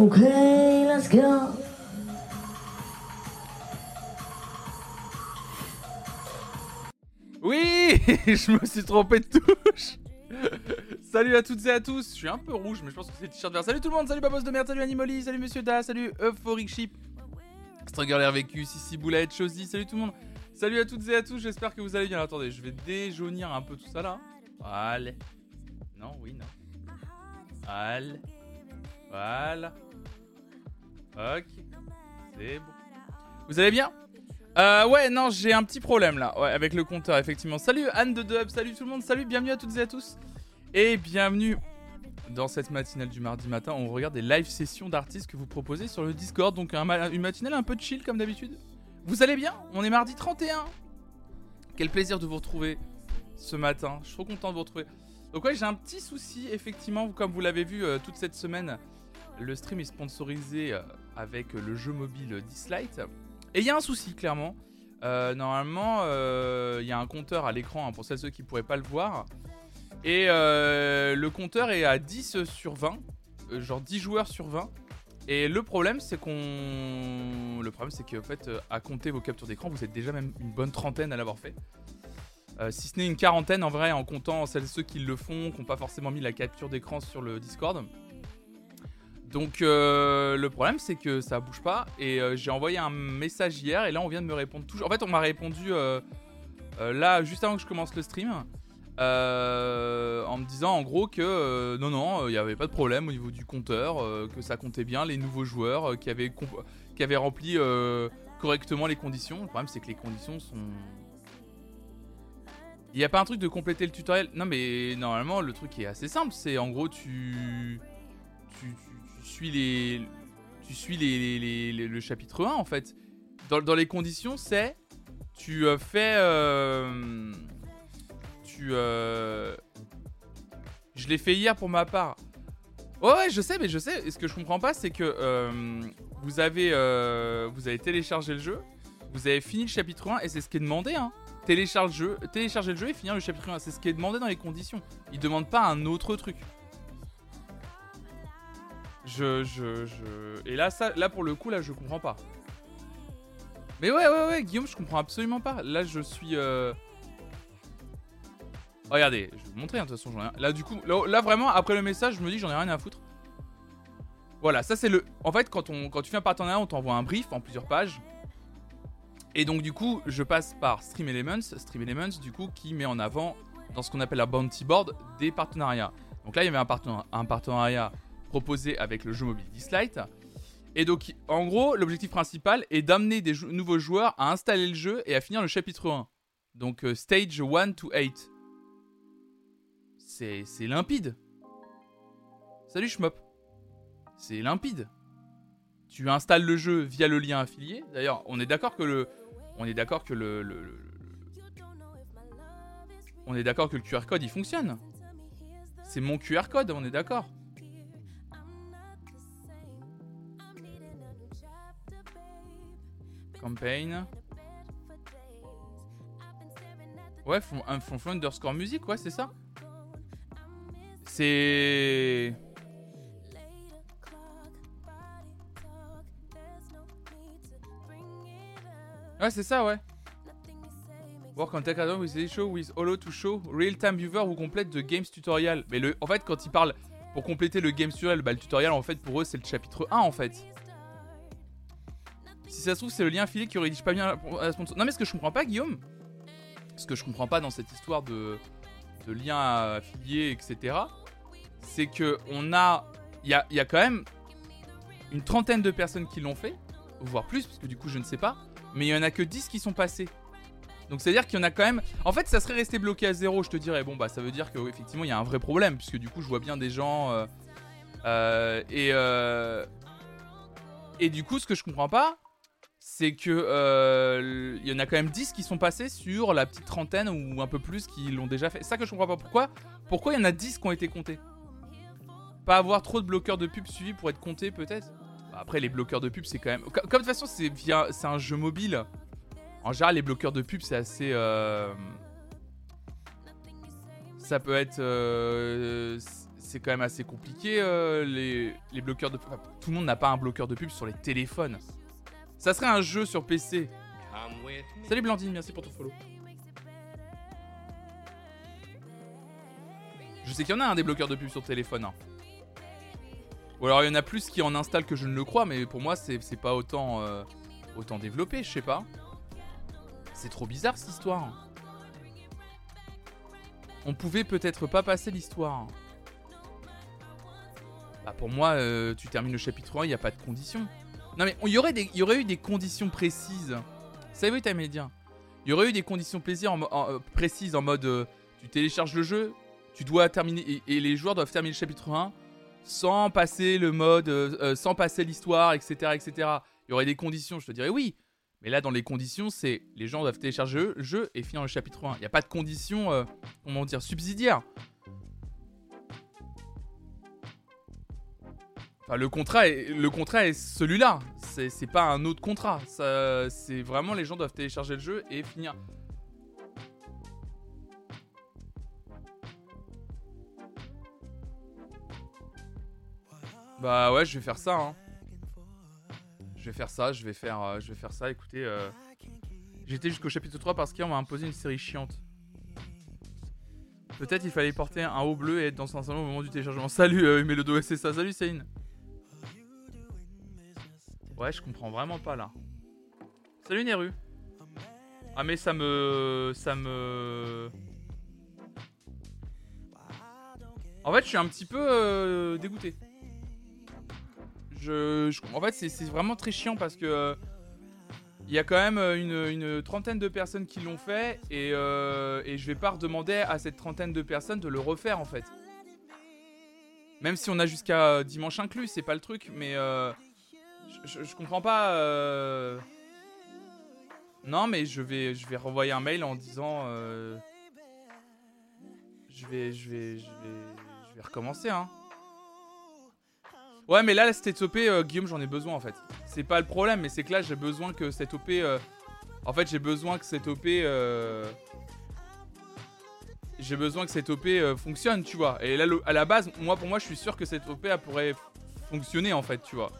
Okay, let's go. Oui Je me suis trompé de touche Salut à toutes et à tous, je suis un peu rouge mais je pense que c'est le t-shirt vert. Salut tout le monde, salut Babos de merde, salut Animoli, salut Monsieur Da, salut Euphoric Ship, Struggle vécu, Sissi Boulette, Chosy, salut tout le monde. Salut à toutes et à tous, j'espère que vous allez bien. Attendez, je vais déjaunir un peu tout ça là. Allez. Non, oui, non. Allez. Voilà. Ok. C'est bon. Vous allez bien? Euh, ouais, non, j'ai un petit problème là, ouais, avec le compteur, effectivement. Salut Anne de Dub, salut tout le monde, salut, bienvenue à toutes et à tous. Et bienvenue dans cette matinale du mardi matin. On regarde des live sessions d'artistes que vous proposez sur le Discord. Donc un une matinale un peu chill comme d'habitude. Vous allez bien? On est mardi 31. Quel plaisir de vous retrouver ce matin. Je suis trop content de vous retrouver. Donc ouais, j'ai un petit souci, effectivement, comme vous l'avez vu euh, toute cette semaine. Le stream est sponsorisé euh, avec le jeu mobile Dislight. Et il y a un souci, clairement. Euh, normalement, il y a un compteur à l'écran hein, pour celles ceux qui ne pourraient pas le voir. Et le compteur est à 10 sur 20. genre 10 joueurs sur 20. Et le problème, c'est qu'on. Le problème, c'est qu'en fait, à compter vos captures d'écran, vous êtes déjà même une bonne trentaine à l'avoir fait. Euh, si ce n'est une quarantaine en vrai, en comptant celles ceux qui le font, qui n'ont pas forcément mis la capture d'écran sur le Discord. Donc euh, le problème c'est que ça bouge pas et euh, j'ai envoyé un message hier et là on vient de me répondre toujours. En fait on m'a répondu là juste avant que je commence le stream en me disant en gros que non non il n'y avait pas de problème au niveau du compteur, que ça comptait bien les nouveaux joueurs qui avaient qui avaient rempli correctement les conditions. Le problème c'est que les conditions sont il n'y a pas un truc de compléter le tutoriel Non, mais normalement, le truc est assez simple. C'est en gros, tu. Tu, suis les. Tu suis les, le chapitre 1 en fait. Dans, les conditions, c'est. Tu euh, fais. Euh, tu. Euh, je l'ai fait hier pour ma part. ouais, je sais, mais je sais. Ce que je comprends pas, c'est que vous avez vous avez téléchargé le jeu, vous avez fini le chapitre 1 et c'est ce qui est demandé. Hein télécharger le jeu, télécharger le jeu et finir le chapitre 1. C'est ce qui est demandé dans les conditions. Il demande pas un autre truc. Je, je, je... Et là, ça, là, pour le coup, là, je comprends pas. Mais ouais, ouais, ouais, Guillaume, je comprends absolument pas. Là, je suis... Euh... Regardez, je vais vous montrer, hein, de toute façon, j'en ai rien. Là, du coup, là, vraiment, après le message, je me dis, j'en ai rien à foutre. Voilà, ça, c'est le... En fait, quand, on, quand tu fais un partenariat, on t'envoie un brief en plusieurs pages. Et donc du coup, je passe par Stream Elements, Stream Elements du coup qui met en avant dans ce qu'on appelle la bounty board des partenariats. Donc là, il y avait un, partenariat, proposé avec le jeu mobile Dislight. Et donc en gros, l'objectif principal est d'amener des nouveaux joueurs à installer le jeu et à finir le chapitre 1. Donc euh, stage 1 to 8. C'est limpide. Salut Schmop. C'est limpide. Tu installes le jeu via le lien affilié. D'ailleurs, on est d'accord que le, on est d'accord que le, on est d'accord que le QR code il fonctionne. C'est mon QR code, on est d'accord. Campaign. Ouais, font, font underscore musique, ouais, c'est ça. C'est. Ouais, c'est ça, ouais. Work on tech with the show with Holo to show real-time viewer ou complète de games tutorial. Mais le, en fait, quand ils parlent pour compléter le games tutorial, bah, le tutoriel, en fait, pour eux, c'est le chapitre 1, en fait. Si ça se trouve, c'est le lien affilié qui rédige pas bien la sponsor. Non, mais ce que je comprends pas, Guillaume, ce que je comprends pas dans cette histoire de, de lien affilié, etc., c'est que on a. Il y a, y a quand même une trentaine de personnes qui l'ont fait, voire plus, parce que du coup, je ne sais pas mais il y en a que 10 qui sont passés. Donc c'est à dire qu'il y en a quand même. En fait, ça serait resté bloqué à zéro, je te dirais. Bon, bah ça veut dire qu'effectivement, il y a un vrai problème, puisque du coup, je vois bien des gens. Euh, euh, et. Euh, et du coup, ce que je comprends pas, c'est que il y en a quand même 10 qui sont passés sur la petite trentaine ou un peu plus qui l'ont déjà fait. Ça que je comprends pas. Pourquoi Pourquoi il y en a 10 qui ont été comptés? Pas avoir trop de bloqueurs de pub suivis pour être comptés, peut-être? Après, les bloqueurs de pub, c'est quand même. Comme de toute façon, c'est via... un jeu mobile. En général, les bloqueurs de pub, c'est assez. Euh, ça peut être. Euh, c'est quand même assez compliqué euh, les, les bloqueurs de pub. Tout le monde n'a pas un bloqueur de pub sur les téléphones. Ça serait un jeu sur PC. Salut Blandine, merci pour ton follow. Je sais qu'il y en a un des bloqueurs de pub sur téléphone. hein. Ou alors il y en a plus qui en installent que je ne le crois, mais pour moi c'est pas autant, euh, autant développé, je sais pas. C'est trop bizarre cette histoire. On pouvait peut-être pas passer l'histoire. Bah pour moi, euh, tu termines le chapitre 1, il n'y a pas de conditions. Non mais il y aurait, eu des conditions précises. Savez-vous, média Il y aurait eu des conditions plaisir en euh, précises en mode euh, tu télécharges le jeu, tu dois terminer et, les joueurs doivent terminer le chapitre 1 sans passer le mode, euh, sans passer l'histoire, etc., etc. Il y aurait des conditions, je te dirais oui. Mais là, dans les conditions, c'est les gens doivent télécharger le jeu et finir le chapitre 1. Il n'y a pas de conditions, comment dire, subsidiaires. Le contrat est, le celui-là. C'est pas un autre contrat. C'est vraiment les gens doivent télécharger le jeu et finir. Bah ouais, je vais faire ça. Hein. Je vais faire ça, je vais faire, euh, je vais faire ça. Écoutez, euh, j'étais jusqu'au chapitre 3 parce qu'on m'a imposé une série chiante. Peut-être il fallait porter un haut bleu et être dans un salon au moment du téléchargement. Salut euh, Mélodo, c'est ça. Salut Céline. Ouais, je comprends vraiment pas là. Salut Neru. Ah mais ça me... Ça me... En fait, je suis un petit peu euh, dégoûté. Je, en fait, c'est vraiment très chiant parce que euh, il y a quand même euh, une, trentaine de personnes qui l'ont fait et, euh, et je vais pas redemander à cette trentaine de personnes de le refaire en fait. Même si on a jusqu'à dimanche inclus, c'est pas le truc, mais je, comprends pas. euh, Non, mais je vais, je vais renvoyer un mail en disant. euh, Je vais, je vais, je vais, je vais recommencer, hein. Ouais, mais là, cette OP, euh, Guillaume, j'en ai besoin en fait. C'est pas le problème, mais c'est que là, j'ai besoin que cette OP. euh, En fait, j'ai besoin que cette OP. J'ai besoin que cette OP fonctionne, tu vois. Et là, à la base, moi, pour moi, je suis sûr que cette OP pourrait fonctionner en fait, tu vois.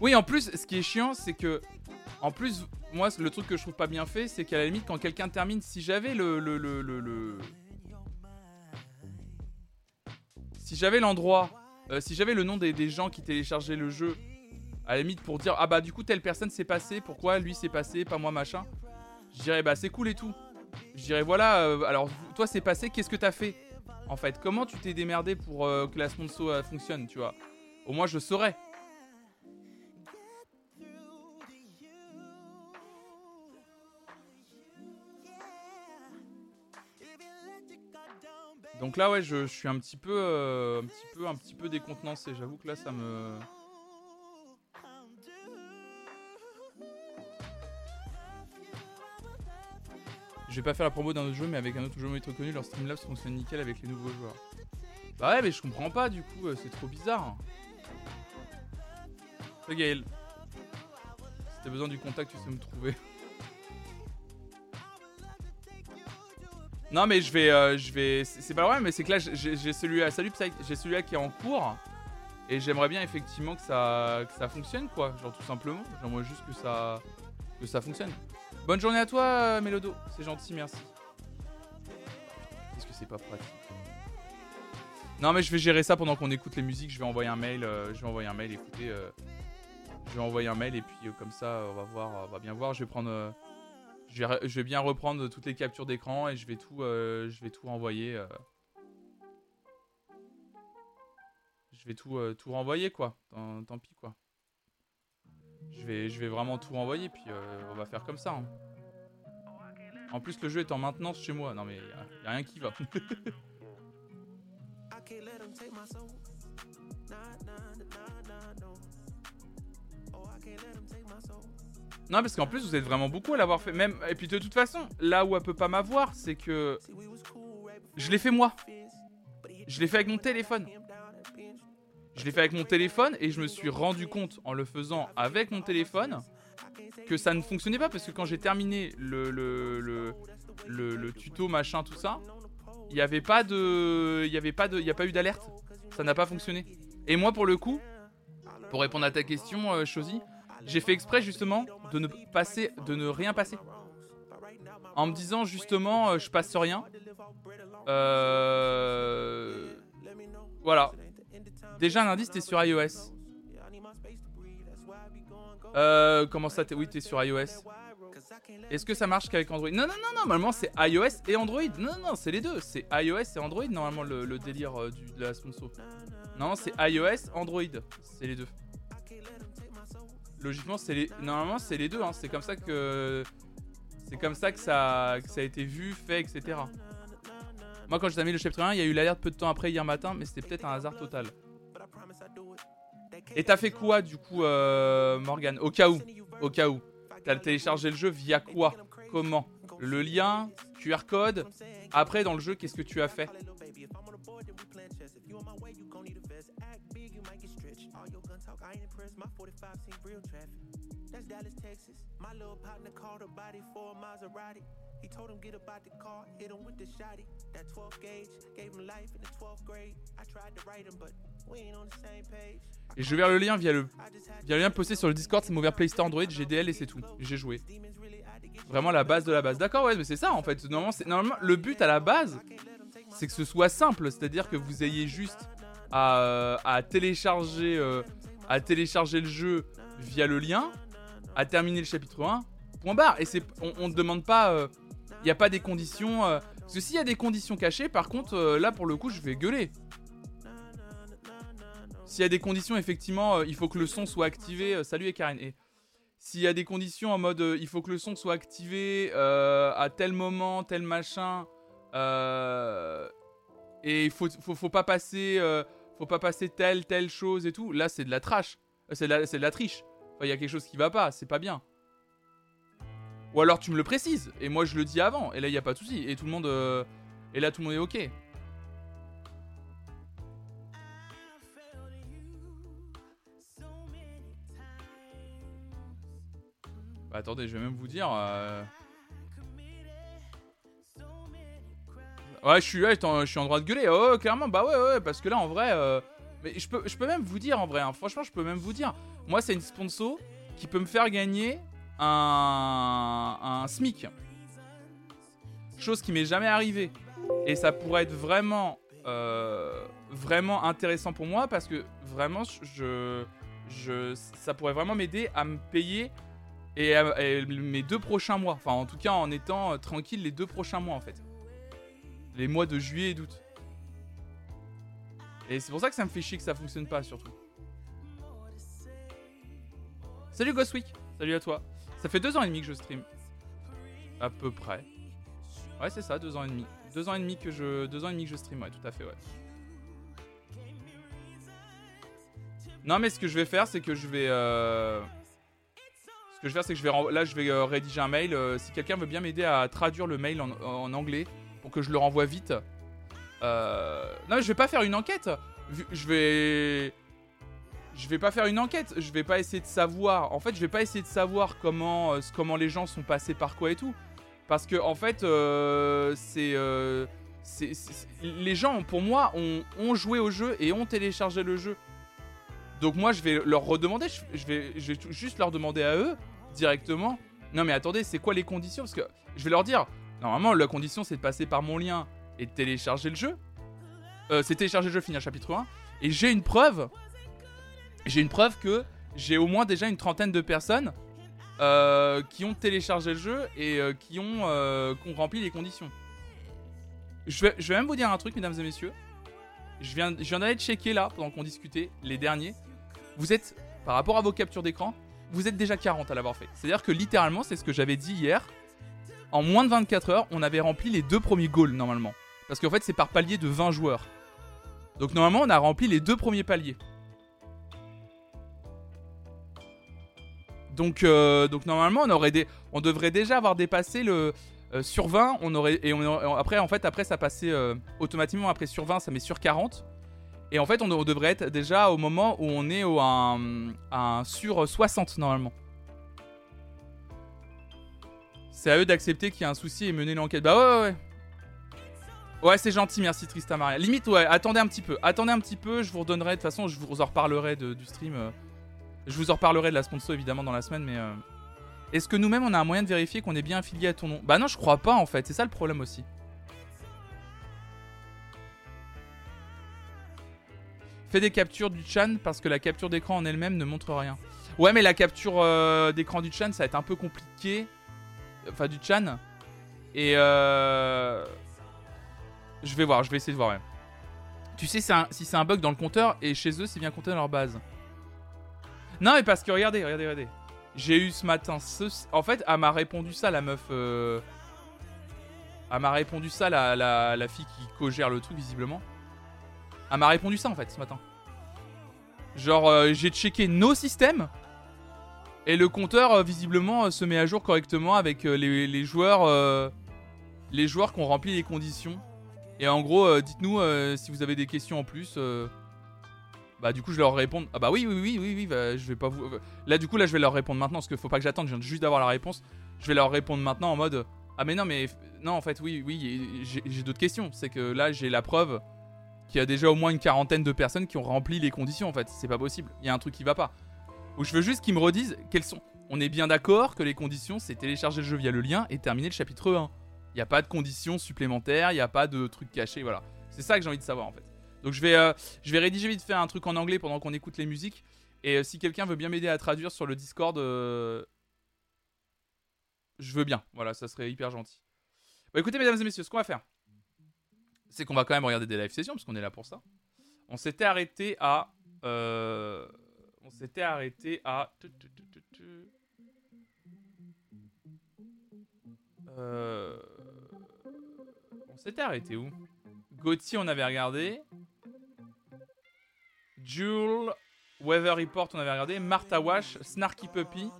Oui, en plus, ce qui est chiant, c'est que. En plus, moi, le truc que je trouve pas bien fait, c'est qu'à la limite, quand quelqu'un termine, si j'avais le- le- le- le- si j'avais l'endroit, euh, si j'avais le nom des, gens qui téléchargeaient le jeu, à la limite pour dire ah bah du coup telle personne s'est passée, pourquoi lui s'est passé, pas moi machin, je dirais bah c'est cool et tout. Je dirais voilà, euh, alors toi c'est passé, qu'est-ce que t'as fait en fait? Comment tu t'es démerdé pour euh, que la sponsor fonctionne, tu vois? Au moins je saurais. Donc là ouais je, je suis un petit peu euh, un petit peu un petit peu décontenancé, j'avoue que là ça me Je vais pas faire la promo d'un autre jeu mais avec un autre jeu moins connu, leur Streamlabs fonctionne nickel avec les nouveaux joueurs. Bah ouais mais je comprends pas du coup, euh, c'est trop bizarre. Salut Gaël. Si t'as besoin du contact, tu sais me trouver. Non mais je vais, euh, je vais, c'est pas vrai, mais c'est que là j'ai celui-là, salut j'ai celui-là qui est en cours et j'aimerais bien effectivement que ça, que ça fonctionne quoi, genre tout simplement. J'aimerais juste que ça, que ça fonctionne. Bonne journée à toi euh, Mélodo, c'est gentil, merci. Qu'est-ce que c'est pas pratique? Non mais je vais gérer ça pendant qu'on écoute les musiques, je vais envoyer un mail, euh, je vais envoyer un mail, écoutez, euh, je vais envoyer un mail et puis comme ça on va voir, on va bien voir, je vais prendre. Je vais, bien reprendre toutes les captures d'écran et je vais tout, euh, je vais tout renvoyer. euh. Je vais tout, euh, tout renvoyer quoi. Tant, pis quoi. Je vais, je vais vraiment tout renvoyer puis on va faire comme ça. hein. En plus le jeu est en maintenance chez moi. Non mais y a rien qui va. Non, parce qu'en plus, vous êtes vraiment beaucoup à l'avoir fait. Même... Et puis de toute façon, là où elle peut pas m'avoir, c'est que. Je l'ai fait moi. Je l'ai fait avec mon téléphone. Je l'ai fait avec mon téléphone et je me suis rendu compte en le faisant avec mon téléphone que ça ne fonctionnait pas parce que quand j'ai terminé le, le, le, le- tuto machin tout ça, il n'y avait pas de, il avait pas de, il a pas eu d'alerte. Ça n'a pas fonctionné. Et moi, pour le coup, pour répondre à ta question, euh, Chosy, j'ai fait exprès justement de ne passer, de ne rien passer. En me disant justement, euh, je passe rien. Euh... Voilà. Déjà un indice, t'es sur iOS. Euh, comment ça t'es Oui, t'es sur iOS. Est-ce que ça marche qu'avec Android? Non, non, non, normalement c'est iOS et Android. Non, non, c'est les deux. C'est iOS et Android, normalement, le, délire euh, du, de la sponsor. Non, c'est iOS, Android. C'est les deux. Logiquement, c'est les. Normalement, c'est les deux. Hein. C'est comme ça que. C'est comme ça que ça, ça a été vu, fait, etc. Moi, quand j'ai mis le chapitre 1, il y a eu l'alerte peu de temps après hier matin, mais c'était peut-être un hasard total. Et t'as fait quoi du coup, euh, Morgan Au cas où, au cas où. T'as téléchargé le jeu via quoi? Comment? Le lien, QR code? Après, dans le jeu, qu'est-ce que tu as fait? He told him get about the car, hit him with the shotty. That 12 gauge gave him life in the 12th grade. I tried to write him, but we ain't on the same page. Et je vais vers le lien via le, via le lien posté sur le Discord, c'est mon ouvert Play Store Android, GDL et c'est tout. J'ai joué. Vraiment la base de la base. D'accord, ouais, mais c'est ça en fait. Normalement, normalement, le but à la base, c'est que ce soit simple. C'est-à-dire que vous ayez juste à, à télécharger, euh, à télécharger le jeu via le lien, à terminer le chapitre 1, point barre. Et c'est, on ne demande pas. Euh, il n'y a pas des conditions. Euh, parce que s'il y a des conditions cachées, par contre, euh, là pour le coup, je vais gueuler. S'il y a des conditions, effectivement, euh, il faut que le son soit activé. salut et Karen. Et s'il y a des conditions en mode il faut que le son soit activé à tel moment, tel machin, et il faut, faut, pas passer, faut pas passer telle telle chose et tout. Là, c'est de la trash. C'est de, de, la triche. Il y a quelque chose qui va pas. C'est pas bien. Ou alors tu me le précises, et moi je le dis avant, et là il n'y a pas de souci, et tout le monde... Euh, et là tout le monde est ok. Bah, attendez, je vais même vous dire... Euh, ouais, je suis, je suis en droit de gueuler. Oh, clairement, bah ouais, ouais, parce que là, en vrai, euh, mais je peux, je peux même vous dire, en vrai, hein, franchement, je peux même vous dire. Moi, c'est une sponsor qui peut me faire gagner un, SMIC. Chose qui m'est jamais arrivée. Et ça pourrait être vraiment, euh, vraiment intéressant pour moi parce que vraiment, je, je, ça pourrait vraiment m'aider à me payer et, mes deux prochains mois. Enfin, en tout cas, en étant euh, tranquille les deux prochains mois en fait. Les mois de juillet et d'août. Et c'est pour ça que ça me fait chier que ça fonctionne pas surtout. Salut Ghostweek, salut à toi. Ça fait deux ans et demi que je stream. À peu près. Ouais, c'est ça, deux ans et demi. Deux ans et demi que je, deux ans et demi que je stream, ouais, tout à fait, ouais. Non, mais ce que je vais faire, c'est que je vais. Euh... Ce que je vais faire, c'est que je vais là, je vais euh, rédiger un mail. Euh, si quelqu'un veut bien m'aider à traduire le mail en, anglais pour que je le renvoie vite. Euh... Non, je vais pas faire une enquête. Je vais je vais pas faire une enquête, je vais pas essayer de savoir. En fait, je vais pas essayer de savoir comment, euh, comment les gens sont passés par quoi et tout. Parce que, en fait, euh, euh, c'est. les gens, pour moi, ont, ont, joué au jeu et ont téléchargé le jeu. Donc, moi, je vais leur redemander, je, vais, je vais juste leur demander à eux, directement. Non, mais attendez, c'est quoi les conditions? Parce que je vais leur dire, normalement, la condition, c'est de passer par mon lien et de télécharger le jeu. c'est télécharger le jeu, finir chapitre 1. Et j'ai une preuve j'ai une preuve que j'ai au moins déjà une trentaine de personnes euh, qui ont téléchargé le jeu et euh, qui, ont, euh, rempli les conditions. Je vais, je vais, même vous dire un truc, mesdames et messieurs. Je viens, je viens d'aller checker là, pendant qu'on discutait, les derniers. Vous êtes, par rapport à vos captures d'écran, vous êtes déjà 40 à l'avoir fait. C'est-à-dire que littéralement, c'est ce que j'avais dit hier. En moins de 24 heures, on avait rempli les deux premiers goals normalement. Parce qu'en fait, c'est par palier de 20 joueurs. Donc normalement, on a rempli les deux premiers paliers. Donc, euh, donc normalement, on, aurait on devrait déjà avoir dépassé le euh, sur 20. On aurait, et après, en fait, après, ça passait euh, automatiquement. Après sur 20, ça met sur 40. Et en fait, on, devrait être déjà au moment où on est au, un, sur 60 normalement. C'est à eux d'accepter qu'il y a un souci et mener l'enquête. Bah ouais, ouais, ouais. Ouais, c'est gentil, merci Tristan Maria. Limite, ouais, attendez un petit peu. Attendez un petit peu, je vous redonnerai. De toute façon, je vous en reparlerai du stream. euh. Je vous en reparlerai de la sponsor évidemment dans la semaine, mais. euh, Est-ce que nous-mêmes on a un moyen de vérifier qu'on est bien affilié à ton nom? Bah non, je crois pas en fait, c'est ça le problème aussi. Fais des captures du chan parce que la capture d'écran en elle-même ne montre rien. Ouais, mais la capture euh, d'écran du chan ça va être un peu compliqué. Enfin, du chan. Et euh. Je vais voir, je vais essayer de voir. Tu sais si c'est un bug dans le compteur et chez eux c'est bien compté dans leur base. Non, mais parce que regardez, regardez, regardez. J'ai eu ce matin ce... En fait, elle m'a répondu ça, la meuf. euh, Elle m'a répondu ça, la fille qui co-gère le truc, visiblement. Elle m'a répondu ça, en fait, ce matin. Genre, euh, j'ai checké nos systèmes. Et le compteur, euh, visiblement, euh, se met à jour correctement avec euh, les, joueurs... les joueurs qui ont rempli les conditions. Et en gros, dites-nous si vous avez des questions en plus. Bah, du coup, je leur répondre. Ah, bah oui, oui, oui, oui, oui, bah, je vais pas vous. Là, du coup, là, je vais leur répondre maintenant parce qu'il faut pas que j'attende. Je viens juste d'avoir la réponse. Je vais leur répondre maintenant en mode. Ah, mais non, mais. Non, en fait, oui, oui, j'ai d'autres questions. C'est que là, j'ai la preuve qu'il y a déjà au moins une quarantaine de personnes qui ont rempli les conditions, en fait. C'est pas possible. Il y a un truc qui va pas. Ou je veux juste qu'ils me redisent quelles sont. On est bien d'accord que les conditions, c'est télécharger le jeu via le lien et terminer le chapitre 1. Il n'y a pas de conditions supplémentaires, il n'y a pas de trucs cachés, voilà. C'est ça que j'ai envie de savoir en fait. Donc je vais, euh, je vais rédiger vite fait un truc en anglais pendant qu'on écoute les musiques. Et euh, si quelqu'un veut bien m'aider à traduire sur le Discord, euh, je veux bien. Voilà, ça serait hyper gentil. Bon, écoutez, mesdames et messieurs, ce qu'on va faire, c'est qu'on va quand même regarder des live sessions parce qu'on est là pour ça. On s'était arrêté à, euh, on s'était arrêté à. Euh, On s'était arrêté où? Gauthier, on avait regardé. Jules, Weather Report, on avait regardé. Martha Wash, Snarky Puppy,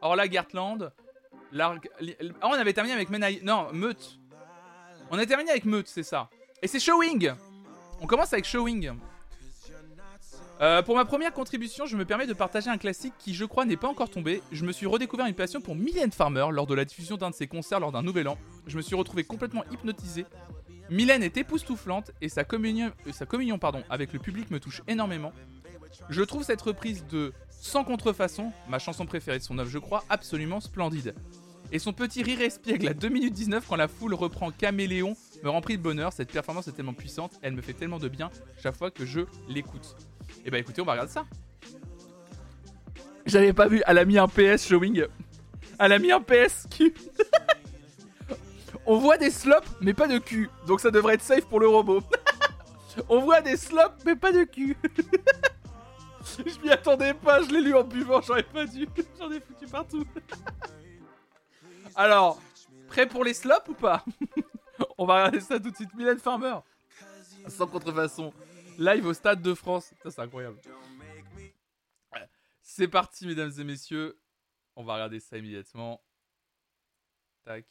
Orla li- Ah, on avait terminé avec Menai... Non, Meute. On a terminé avec Meute, c'est ça. Et c'est Showing On commence avec Showing. Euh, pour ma première contribution, je me permets de partager un classique qui, je crois, n'est pas encore tombé. Je me suis redécouvert une passion pour Mylène Farmer lors de la diffusion d'un de ses concerts lors d'un nouvel an. Je me suis retrouvé complètement hypnotisé. Mylène est époustouflante et sa communion, euh, avec le public me touche énormément. Je trouve cette reprise de Sans contrefaçon, ma chanson préférée de son œuvre, je crois, absolument splendide. Et son petit rire espiègle à 2 minutes 19 quand la foule reprend Caméléon me remplit de bonheur. Cette performance est tellement puissante, elle me fait tellement de bien chaque fois que je l'écoute. Et bah écoutez, on va regarder ça. J'avais pas vu, elle a mis un PS showing. Elle a mis un PS cul. on voit des slops, mais pas de cul. Donc ça devrait être safe pour le robot. on voit des slops, mais pas de cul. je m'y attendais pas, je l'ai lu en buvant, j'aurais pas dû. J'en ai foutu partout. Alors, prêt pour les slops ou pas? On va regarder ça tout de suite. Mylène Farmer. Sans contrefaçon. Live au Stade de France. Ça, c'est incroyable. C'est parti, mesdames et messieurs. On va regarder ça immédiatement. Tac.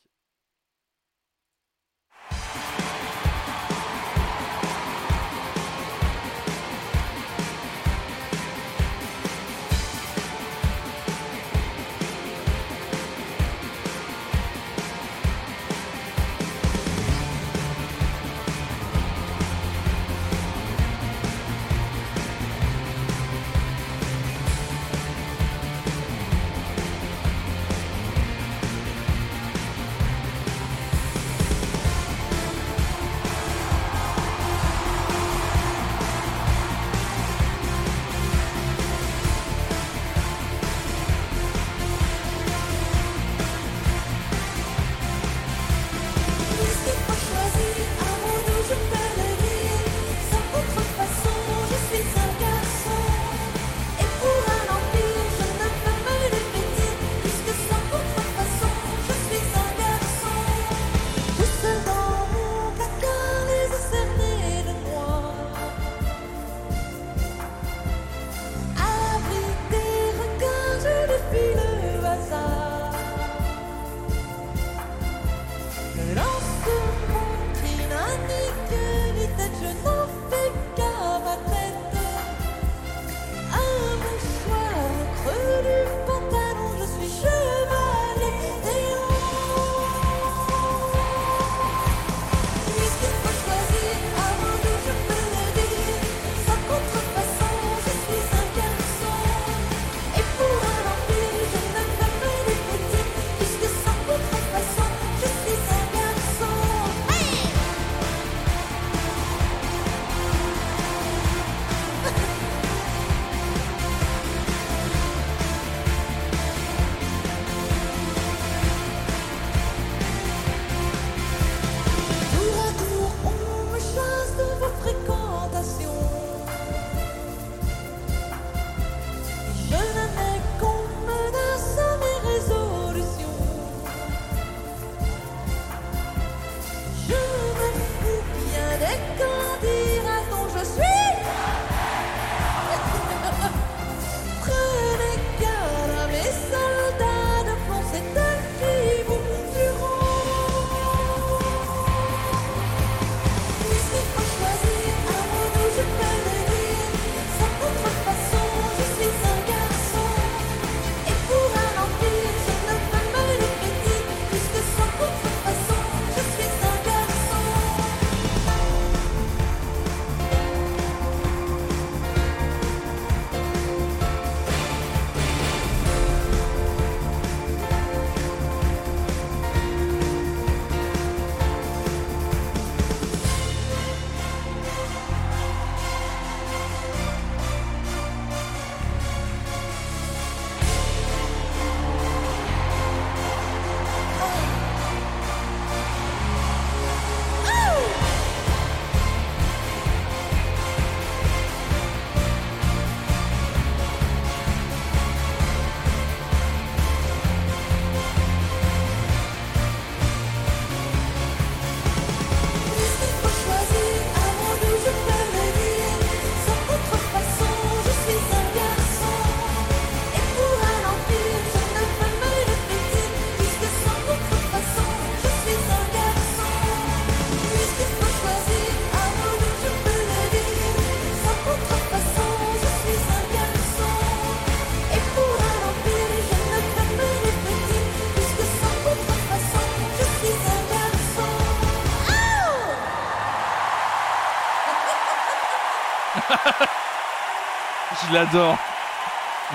Je l'adore.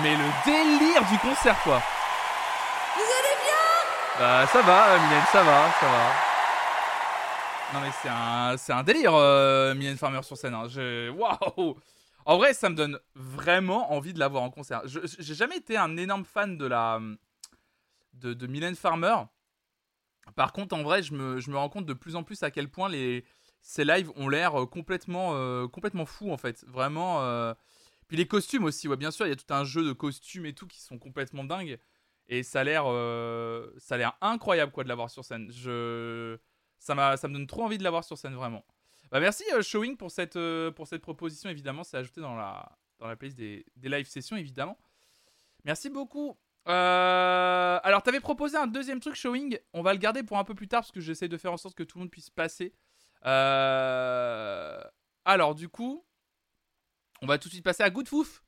Mais le délire du concert, quoi. Vous allez bien? Bah, ça va, Mylène, ça va, ça va. Non, mais c'est un, c'est un délire, euh, Mylène Farmer sur scène. Hein. Je- Waouh En vrai, ça me donne vraiment envie de la voir en concert. Je- J'ai jamais été un énorme fan de la de, de Mylène Farmer. Par contre, en vrai, je me, je me rends compte de plus en plus à quel point les, ces lives ont l'air euh, complètement, euh, complètement fous, en fait. Vraiment. euh, Puis les costumes aussi, ouais, bien sûr, il y a tout un jeu de costumes et tout qui sont complètement dingues. Et ça a l'air, euh, ça a l'air incroyable quoi de l'avoir sur scène. Je, ça m'a, ça me donne trop envie de l'avoir sur scène vraiment. Bah merci euh, Showing pour cette, euh, pour cette proposition évidemment, c'est ajouté dans la, dans la playlist des, des live sessions évidemment. Merci beaucoup. Alors t'avais proposé un deuxième truc Showing, on va le garder pour un peu plus tard parce que j'essaie de faire en sorte que tout le monde puisse passer. Alors du coup, on va tout de suite passer à Good Fouf.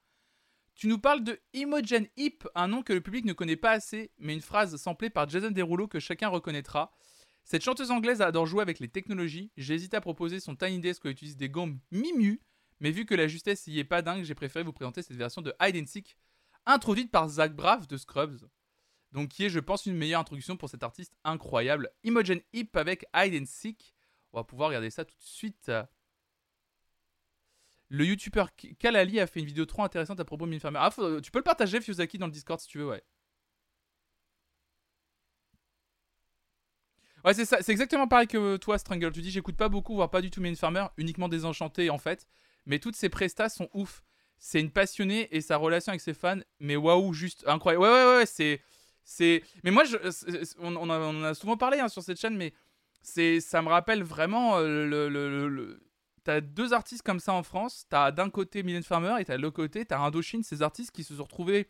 Tu nous parles de Imogen Heap, un nom que le public ne connaît pas assez, mais une phrase samplée par Jason Derulo que chacun reconnaîtra. Cette chanteuse anglaise adore jouer avec les technologies. J'ai hésité à proposer son Tiny Desk elle utilise des gommes Mimu, mais vu que la justesse y est pas dingue, j'ai préféré vous présenter cette version de Hide and Seek, introduite par Zach Braff de Scrubs. Donc qui est, je pense, une meilleure introduction pour cet artiste incroyable. Imogen Heap avec Hide and Seek. On va pouvoir regarder ça tout de suite. Le youtubeur Kalali a fait une vidéo trop intéressante à propos de Mine Farmer. Ah, tu peux le partager, Fusaki, dans le Discord si tu veux, ouais. Ouais, c'est ça, c'est exactement pareil que toi, Strangle. Tu dis, j'écoute pas beaucoup, voire pas du tout Mine Farmer, uniquement Désenchanté en fait. Mais toutes ses prestas sont ouf. C'est une passionnée et sa relation avec ses fans, mais waouh, juste incroyable. Ouais, ouais, ouais, c'est. c'est... Mais moi, on, a, souvent parlé hein, sur cette chaîne, mais ça me rappelle vraiment euh, le- T'as deux artistes comme ça en France. T'as d'un côté Mylène Farmer et t'as de l'autre côté, t'as Indochine, ces artistes qui se sont retrouvés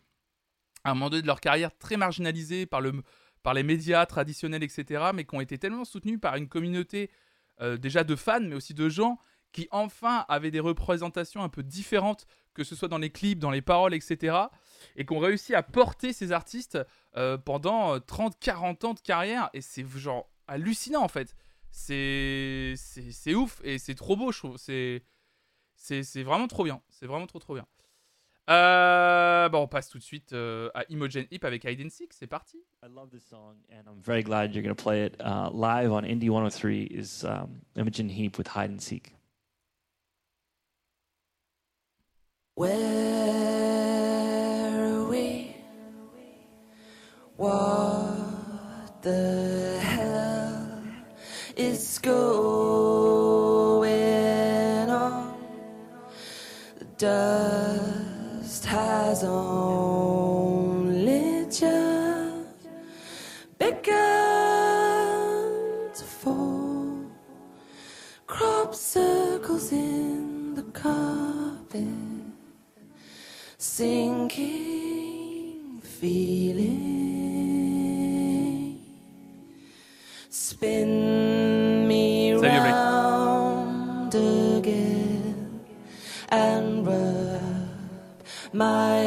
à un moment donné de leur carrière très marginalisés par, le, par les médias traditionnels, etc., mais qui ont été tellement soutenus par une communauté euh, déjà de fans, mais aussi de gens qui enfin avaient des représentations un peu différentes, que ce soit dans les clips, dans les paroles, etc., et qui ont réussi à porter ces artistes euh, pendant euh, 30, 40 ans de carrière, et c'est genre hallucinant en fait. C'est c'est c'est ouf et c'est trop beau, je trouve. C'est c'est c'est vraiment trop bien. C'est vraiment trop trop bien. Euh, bon, on passe tout de suite euh, à Imogen Heap avec Hide and Seek. C'est parti. I love this song, and I'm very glad you're going to play it uh, live on Indie 103. Is um, Imogen Heap with Hide and Seek. Where are we? What the hell is going on? The dust has only just begun to fall. Crop circles in the carpet sinking feeling spin my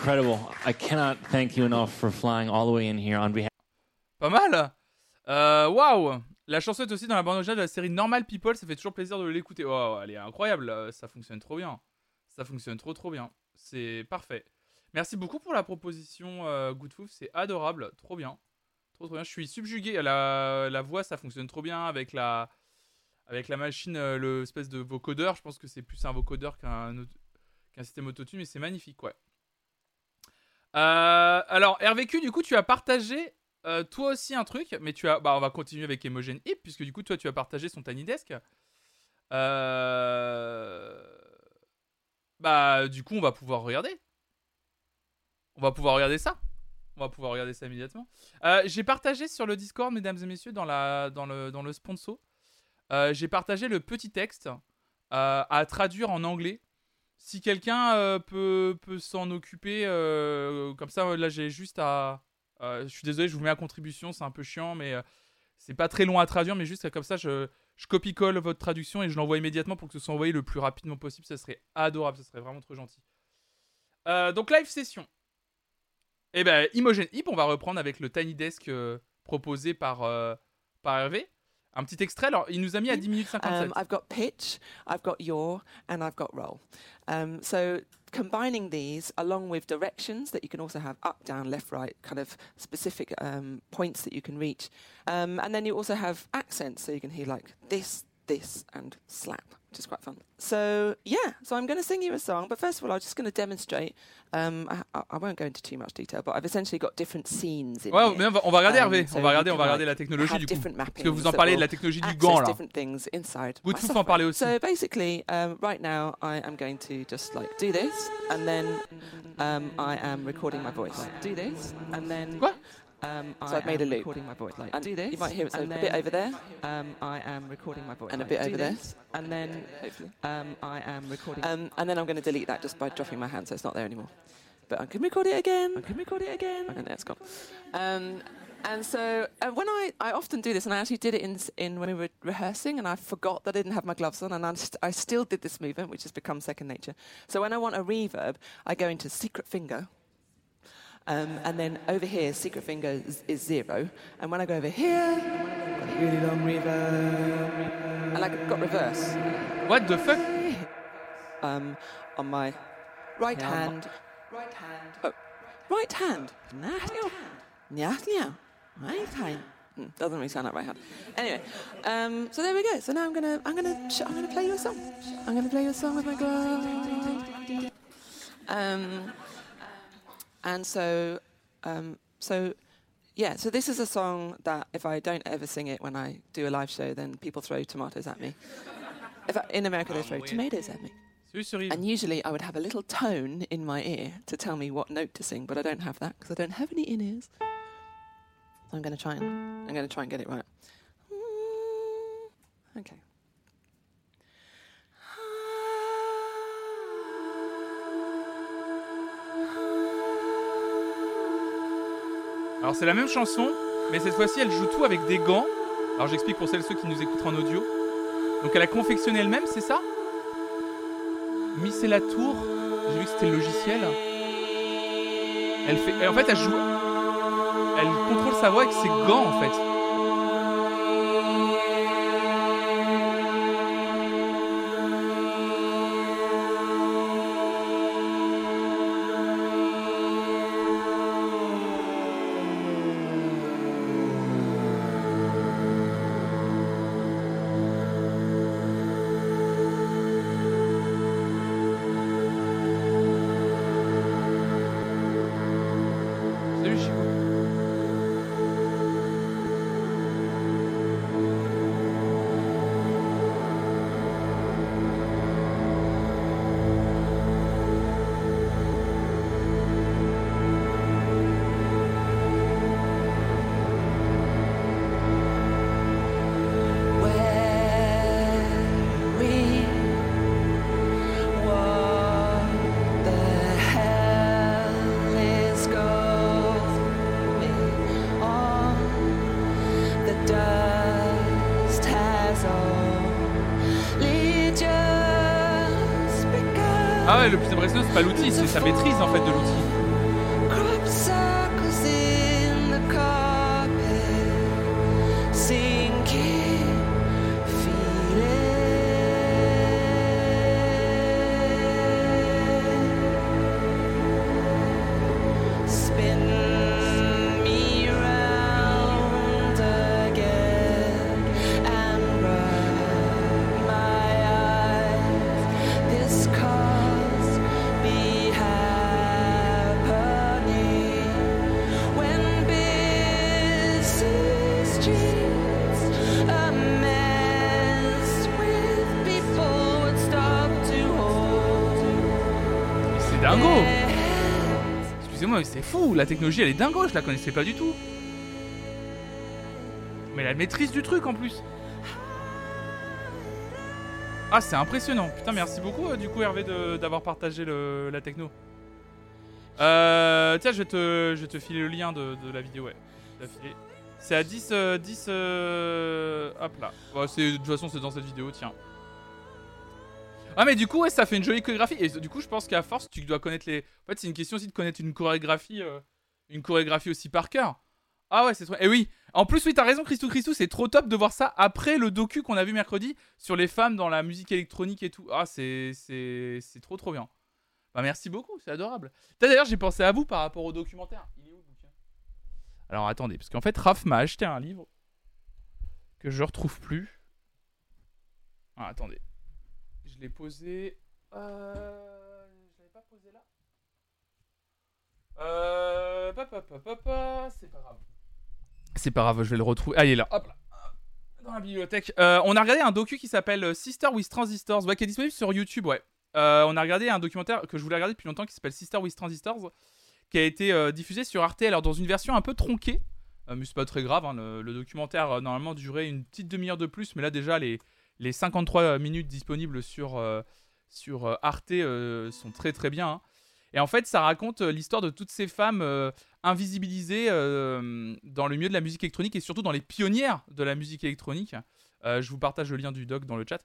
incredible. I cannot thank you enough for flying all the way in here on behalf. Pas mal. Euh, Waouh. La chanson est aussi dans la bande originale de la série Normal People. Ça fait toujours plaisir de l'écouter. Waouh, elle est incroyable. Euh, Ça fonctionne trop bien. Ça fonctionne trop trop bien. C'est parfait. Merci beaucoup pour la proposition, euh, Good Fouf. C'est adorable. Trop bien. Trop trop bien. Je suis subjugué. La, la voix, ça fonctionne trop bien avec la, avec la machine, euh, le espèce de vocodeur. Je pense que c'est plus un vocodeur qu'un système autotune, mais c'est magnifique, ouais. Euh, alors, RVQ, du coup, tu as partagé euh, toi aussi un truc, mais tu as. Bah, on va continuer avec Emogen Hip, puisque du coup, toi, tu as partagé son Tiny Desk. Euh... Bah, du coup, on va pouvoir regarder. On va pouvoir regarder ça. On va pouvoir regarder ça immédiatement. J'ai partagé sur le Discord, mesdames et messieurs, dans, le, dans le sponsor. j'ai partagé le petit texte à traduire en anglais. Si quelqu'un euh, peut, peut s'en occuper, euh, comme ça, là, j'ai juste à. euh, je suis désolé, je vous mets à contribution, c'est un peu chiant, mais c'est pas très long à traduire, mais juste comme ça, je, je copie-colle votre traduction et je l'envoie immédiatement pour que ce soit envoyé le plus rapidement possible. Ça serait adorable, ça serait vraiment trop gentil. Donc, live session. Eh ben, Imogen Hip, on va reprendre avec le Tiny Desk proposé par, par Hervé. Un petit extrait, alors il nous a mis à 10 minutes 57. Um, I've got pitch, I've got yaw, and I've got roll. Um, so combining these along with directions that you can also have up, down, left, right, kind of specific um, points that you can reach. Um, and then you also have accents, so you can hear like this, this, and slap, which is quite fun. So yeah, so I'm going to sing you a song, but first of all, I'm just going to demonstrate. Um, I, I- won't go into too much detail, but I've essentially got different scenes in Ouais, here. on va, on va regarder Um, Hervé, so on va regarder, on va regarder like, la technologie du coup. different Parce que vous en parlez de la technologie du gant là. different things inside. My Fouf en parlait aussi. So basically, um, right now I am going to just like do this, and then um, I am recording my voice. Do this, and then. Quoi Um, so I've made a loop. Recording my voice, like and do this. You might hear it so a bit over there. Um, I am recording my voice, and a bit over there, and then hopefully um, I am recording. Um, and then I'm going to delete that just by dropping my hand, so it's not there anymore. But I can record it again. I can record it again. And there it's gone. Um, and so uh, when I, I often do this, and I actually did it in, in when we were rehearsing, and I forgot that I didn't have my gloves on, and I, st- I still did this movement, which has become second nature. So when I want a reverb, I go into secret finger, um, and then over here, secret finger is, is zero, and when I go over here, got a really long reverb, and like got reverse What the fuck um, on my right hand. Right hand. Oh, right hand. Nathaniel. Nathaniel. Right hand. Hmm, doesn't really sound like right hand. Anyway, um, so there we go. So now I'm gonna, I'm gonna, sh- I'm gonna play you a song. I'm gonna play you a song with my glove. Um, and so, um, so, yeah. So this is a song that if I don't ever sing it when I do a live show, then people throw tomatoes at me. If I, in America, they throw tomatoes at me. And usually I would have a little tone in my ear to tell me what note to sing, but I don't have that because I don't have any in ears. I'm going to try and I'm going to try and get it right. Okay. Alors c'est la même chanson, mais cette fois-ci elle joue tout avec des gants. Alors j'explique pour celles et ceux qui nous écouteront en audio. Donc elle a confectionné elle-même, c'est ça? Miss et la tour, j'ai vu que c'était le logiciel. Elle fait, en fait elle joue, elle contrôle sa voix avec ses gants en fait. L'outil, c'est sa maîtrise en fait de l'outil. La technologie elle est dingo, je la connaissais pas du tout. Mais la maîtrise du truc en plus. Ah, c'est impressionnant. Putain, merci beaucoup euh, du coup Hervé d'avoir partagé la techno. Euh, tiens, je vais, te, je filer le lien de, la vidéo. C'est à 10... euh, 10 euh, hop là. De toute façon, c'est dans cette vidéo, tiens. Ah mais du coup ouais ça fait une jolie chorégraphie et du coup je pense qu'à force tu dois connaître les. En fait c'est une question aussi de connaître une chorégraphie, euh, une chorégraphie aussi par cœur. Ah ouais c'est trop. Et oui. En plus oui t'as raison Christou Christou c'est trop top de voir ça après le docu qu'on a vu mercredi sur les femmes dans la musique électronique et tout. Ah c'est c'est trop trop bien. Bah merci beaucoup c'est adorable. D'ailleurs j'ai pensé à vous par rapport au documentaire. Il est où le Alors attendez parce qu'en fait Raph m'a acheté un livre que je retrouve plus. Ah attendez. Je l'ai posé. Euh. Je l'avais pas posé là. Euh. pa, pa, pa, pa, pa, C'est pas grave. C'est pas grave, je vais le retrouver. Ah, il est là. Hop là. Dans la bibliothèque. Euh, on a regardé un docu qui s'appelle euh, Sister with Transistors, ouais, qui est disponible sur YouTube, ouais. Euh, on a regardé un documentaire que je voulais regarder depuis longtemps qui s'appelle Sister with Transistors, qui a été euh, diffusé sur Arte, alors dans une version un peu tronquée. Mais c'est pas très grave, hein, le, le documentaire normalement durait une petite demi-heure de plus, mais là déjà les, les 53 minutes disponibles sur, euh, sur euh, Arte euh, sont très très bien. hein. Et en fait, ça raconte euh, l'histoire de toutes ces femmes euh, invisibilisées euh, dans le milieu de la musique électronique et surtout dans les pionnières de la musique électronique. Euh, je vous partage le lien du doc dans le chat.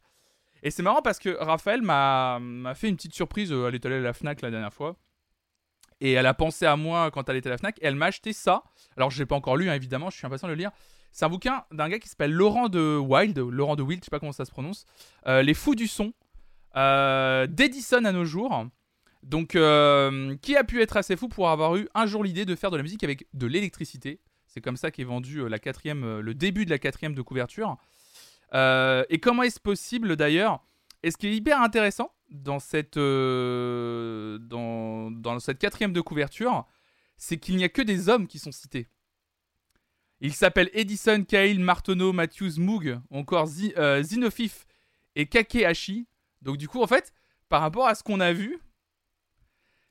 Et c'est marrant parce que Raphaël m'a fait une petite surprise. euh, Elle est allée à la Fnac la dernière fois. Et elle a pensé à moi quand elle était à la Fnac. Et elle m'a acheté ça. Alors, je l'ai pas encore lu, hein, évidemment. Je suis impatient de le lire. C'est un bouquin d'un gars qui s'appelle Laurent de Wild. Laurent de Wild, je sais pas comment ça se prononce. Euh, les Fous du Son. Euh, D'Edison à nos jours. Donc, euh, qui a pu être assez fou pour avoir eu un jour l'idée de faire de la musique avec de l'électricité C'est comme ça qu'est vendu le début de la quatrième de couverture. Et comment est-ce possible d'ailleurs Et ce qui est hyper intéressant, dans cette quatrième de couverture, c'est qu'il n'y a que des hommes qui sont cités. Ils s'appellent Edison, Kyle, Martono, Matthews, Moog, encore Zi, euh, Zinofif et Kakehashi. Donc du coup, en fait, par rapport à ce qu'on a vu,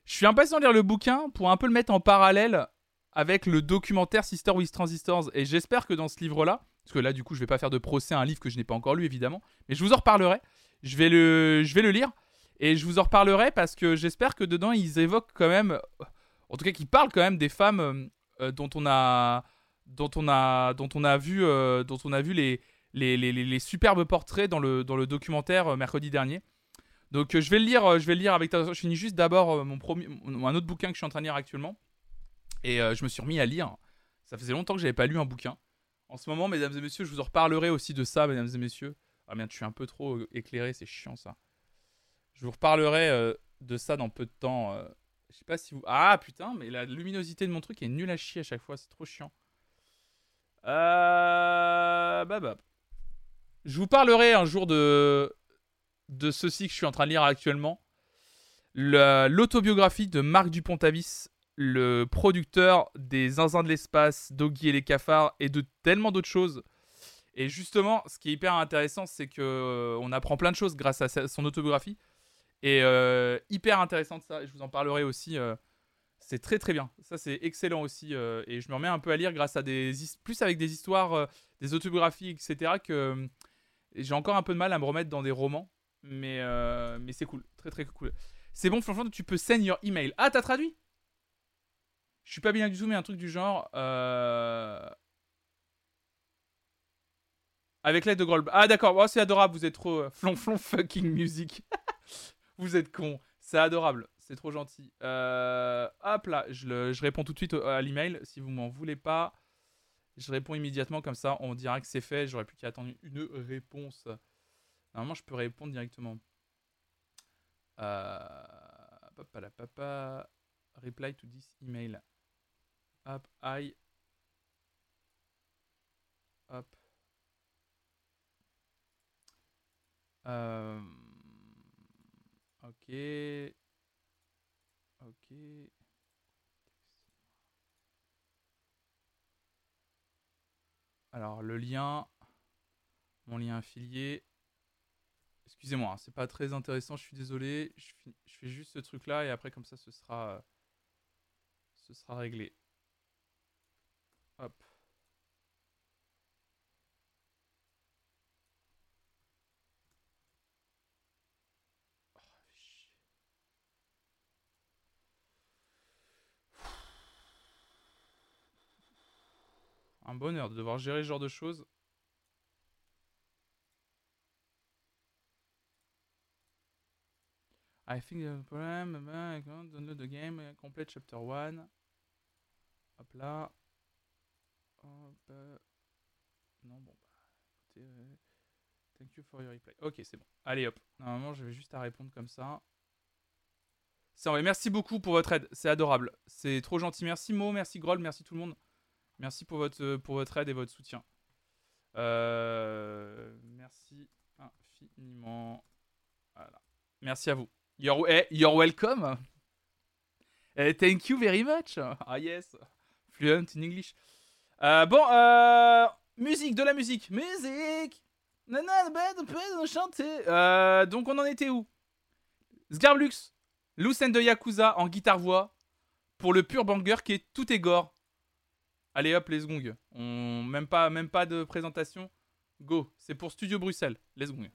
je suis impatient de lire le bouquin pour un peu le mettre en parallèle avec le documentaire Sister with Transistors. Et j'espère que dans ce livre-là, parce que là, du coup, je vais pas faire de procès à un livre que je n'ai pas encore lu, évidemment, mais je vous en reparlerai. Je vais le, je vais le lire et je vous en reparlerai parce que j'espère que dedans, ils évoquent quand même, en tout cas, qu'ils parlent quand même des femmes euh, dont on a, dont on a, dont on a vu, euh, dont on a vu les, les, les, les, superbes portraits dans le, dans le documentaire euh, mercredi dernier. Donc je vais le lire, je vais lire avec. Je finis juste d'abord mon premier, un autre bouquin que je suis en train de lire actuellement. Et je me suis remis à lire. Ça faisait longtemps que j'avais pas lu un bouquin. En ce moment, mesdames et messieurs, je vous en reparlerai aussi de ça, mesdames et messieurs. Ah merde, je suis un peu trop éclairé, c'est chiant ça. Je vous reparlerai de ça dans peu de temps. Je sais pas si vous. Ah putain, mais la luminosité de mon truc est nulle à chier à chaque fois, c'est trop chiant. Euh... Bah, bah. Je vous parlerai un jour de, de ceci que je suis en train de lire actuellement. L'autobiographie de Marc Dupont-Avis, le producteur des Zinzins de l'espace, Doggy et les cafards et de tellement d'autres choses. Et justement, ce qui est hyper intéressant, c'est que euh, on apprend plein de choses grâce à son autobiographie. Et euh, hyper intéressant ça. Et je vous en parlerai aussi. Euh, c'est très très bien. Ça c'est excellent aussi. Euh, et je me remets un peu à lire grâce à des plus avec des histoires, euh, des autobiographies, etc. Que euh, j'ai encore un peu de mal à me remettre dans des romans. Mais, mais c'est cool. Très très cool. C'est bon, franchement, tu peux send your email. Ah, t'as traduit? Je suis pas bien du tout, mais un truc du genre. Avec l'aide de Grolb. Ah, d'accord. Oh, c'est adorable. Vous êtes trop. flonflon fucking music. vous êtes con. C'est adorable. C'est trop gentil. Euh, hop là, je, réponds tout de suite à l'email. Si vous m'en voulez pas, je réponds immédiatement comme ça. On dira que c'est fait. J'aurais plus qu'à attendre une réponse. Normalement, je peux répondre directement. Euh, papa, papa, reply to this email. Hop, I. Hop. Euh, ok. Ok. Alors le lien, mon lien affilié. Excusez-moi, hein, c'est pas très intéressant, je suis désolé. Je, fais juste ce truc là et après comme ça ce sera, ce sera réglé. Hop. Un bonheur de devoir gérer ce genre de choses. I think the problem, I can't download the game, complete chapter 1. Hop là. Hop. Euh. Non, bon, bah, écoutez. Euh, thank you for your reply. Ok, c'est bon. Allez, hop. Normalement, je vais juste à répondre comme ça. C'est vrai. Merci beaucoup pour votre aide. C'est adorable. C'est trop gentil. Merci Mo, merci Groll, merci tout le monde. Merci pour votre, pour votre aide et votre soutien. Euh, merci infiniment. Voilà. Merci à vous. You're, you're welcome. Thank you very much. Ah yes. Fluent in English. Euh, bon, euh, musique, de la musique. Musique. chanter. Euh, donc on en était où? Sgarblux, Lucen de Yakuza en guitare-voix pour le pur banger qui est tout est gore. Allez hop, les gongs. On... Même, pas, même pas de présentation. Go. C'est pour Studio Bruxelles. Les gongs.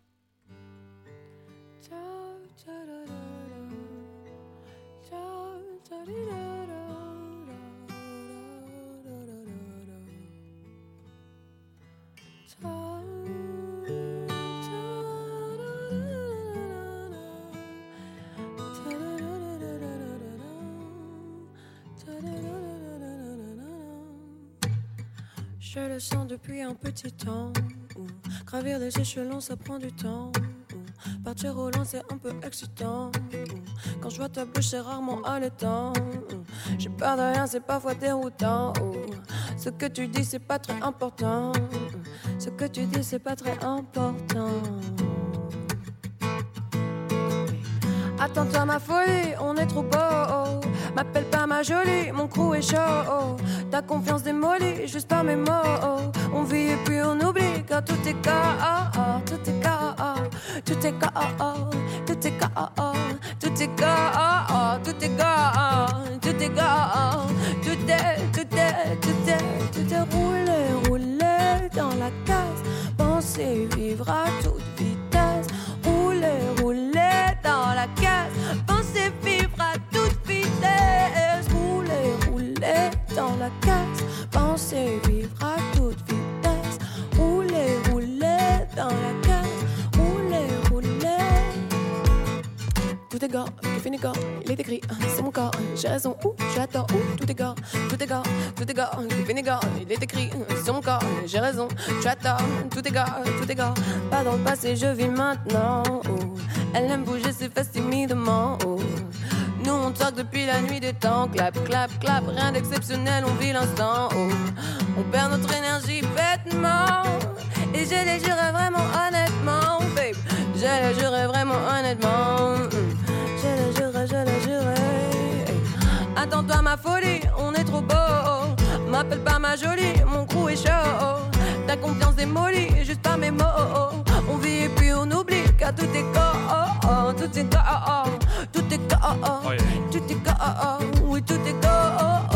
Je le sens depuis un petit temps. Gravir les échelons, ça prend du temps. Partir au loin, c'est un peu excitant. Quand je vois ta bouche, c'est rarement haletant. J'ai peur de rien, c'est parfois déroutant. Ce que tu dis, c'est pas très important. Ce que tu dis, c'est pas très important. Attends-toi ma folie, on est trop beau. M'appelle pas ma jolie, mon crew est chaud. Ta confiance démolie juste par mes mots. On vit et puis on oublie car tout est KO, tout est KO, tout est KO, tout est KO, tout est KO, tout est KO, tout est KO, tout est, tout est, tout est, tout est roulé, roulé dans la case. Penser Penser vivre à toute vitesse, rouler, rouler dans la case. Rouler, rouler. Tout est gars, qui finit gars, il est écrit sur mon corps. J'ai raison, ou j'attends, ou tout est gars, tout est gars, tout est gars, qui finit gars, il est écrit sur mon corps. J'ai raison, j'attends, tout est gars, tout est gars. Pas dans le passé, je vis maintenant. oh. Elle aime bouger ses fesses timidement. oh. Nous on talk depuis la nuit des temps, clap, clap, clap, rien d'exceptionnel, on vit l'instant. oh. On perd notre énergie bêtement. Et je les jurais vraiment honnêtement, babe. Je les jurais vraiment honnêtement. mm. Je les jurais, je les jurais. Attends-toi ma folie, on est trop beau. M'appelle pas ma jolie, mon crew est chaud. Ta confiance démolie, juste par mes mots. On vit et puis on oublie car tout est KO, tout est KO, tout est KO, Ouais. tout est KO, oui tout est KO,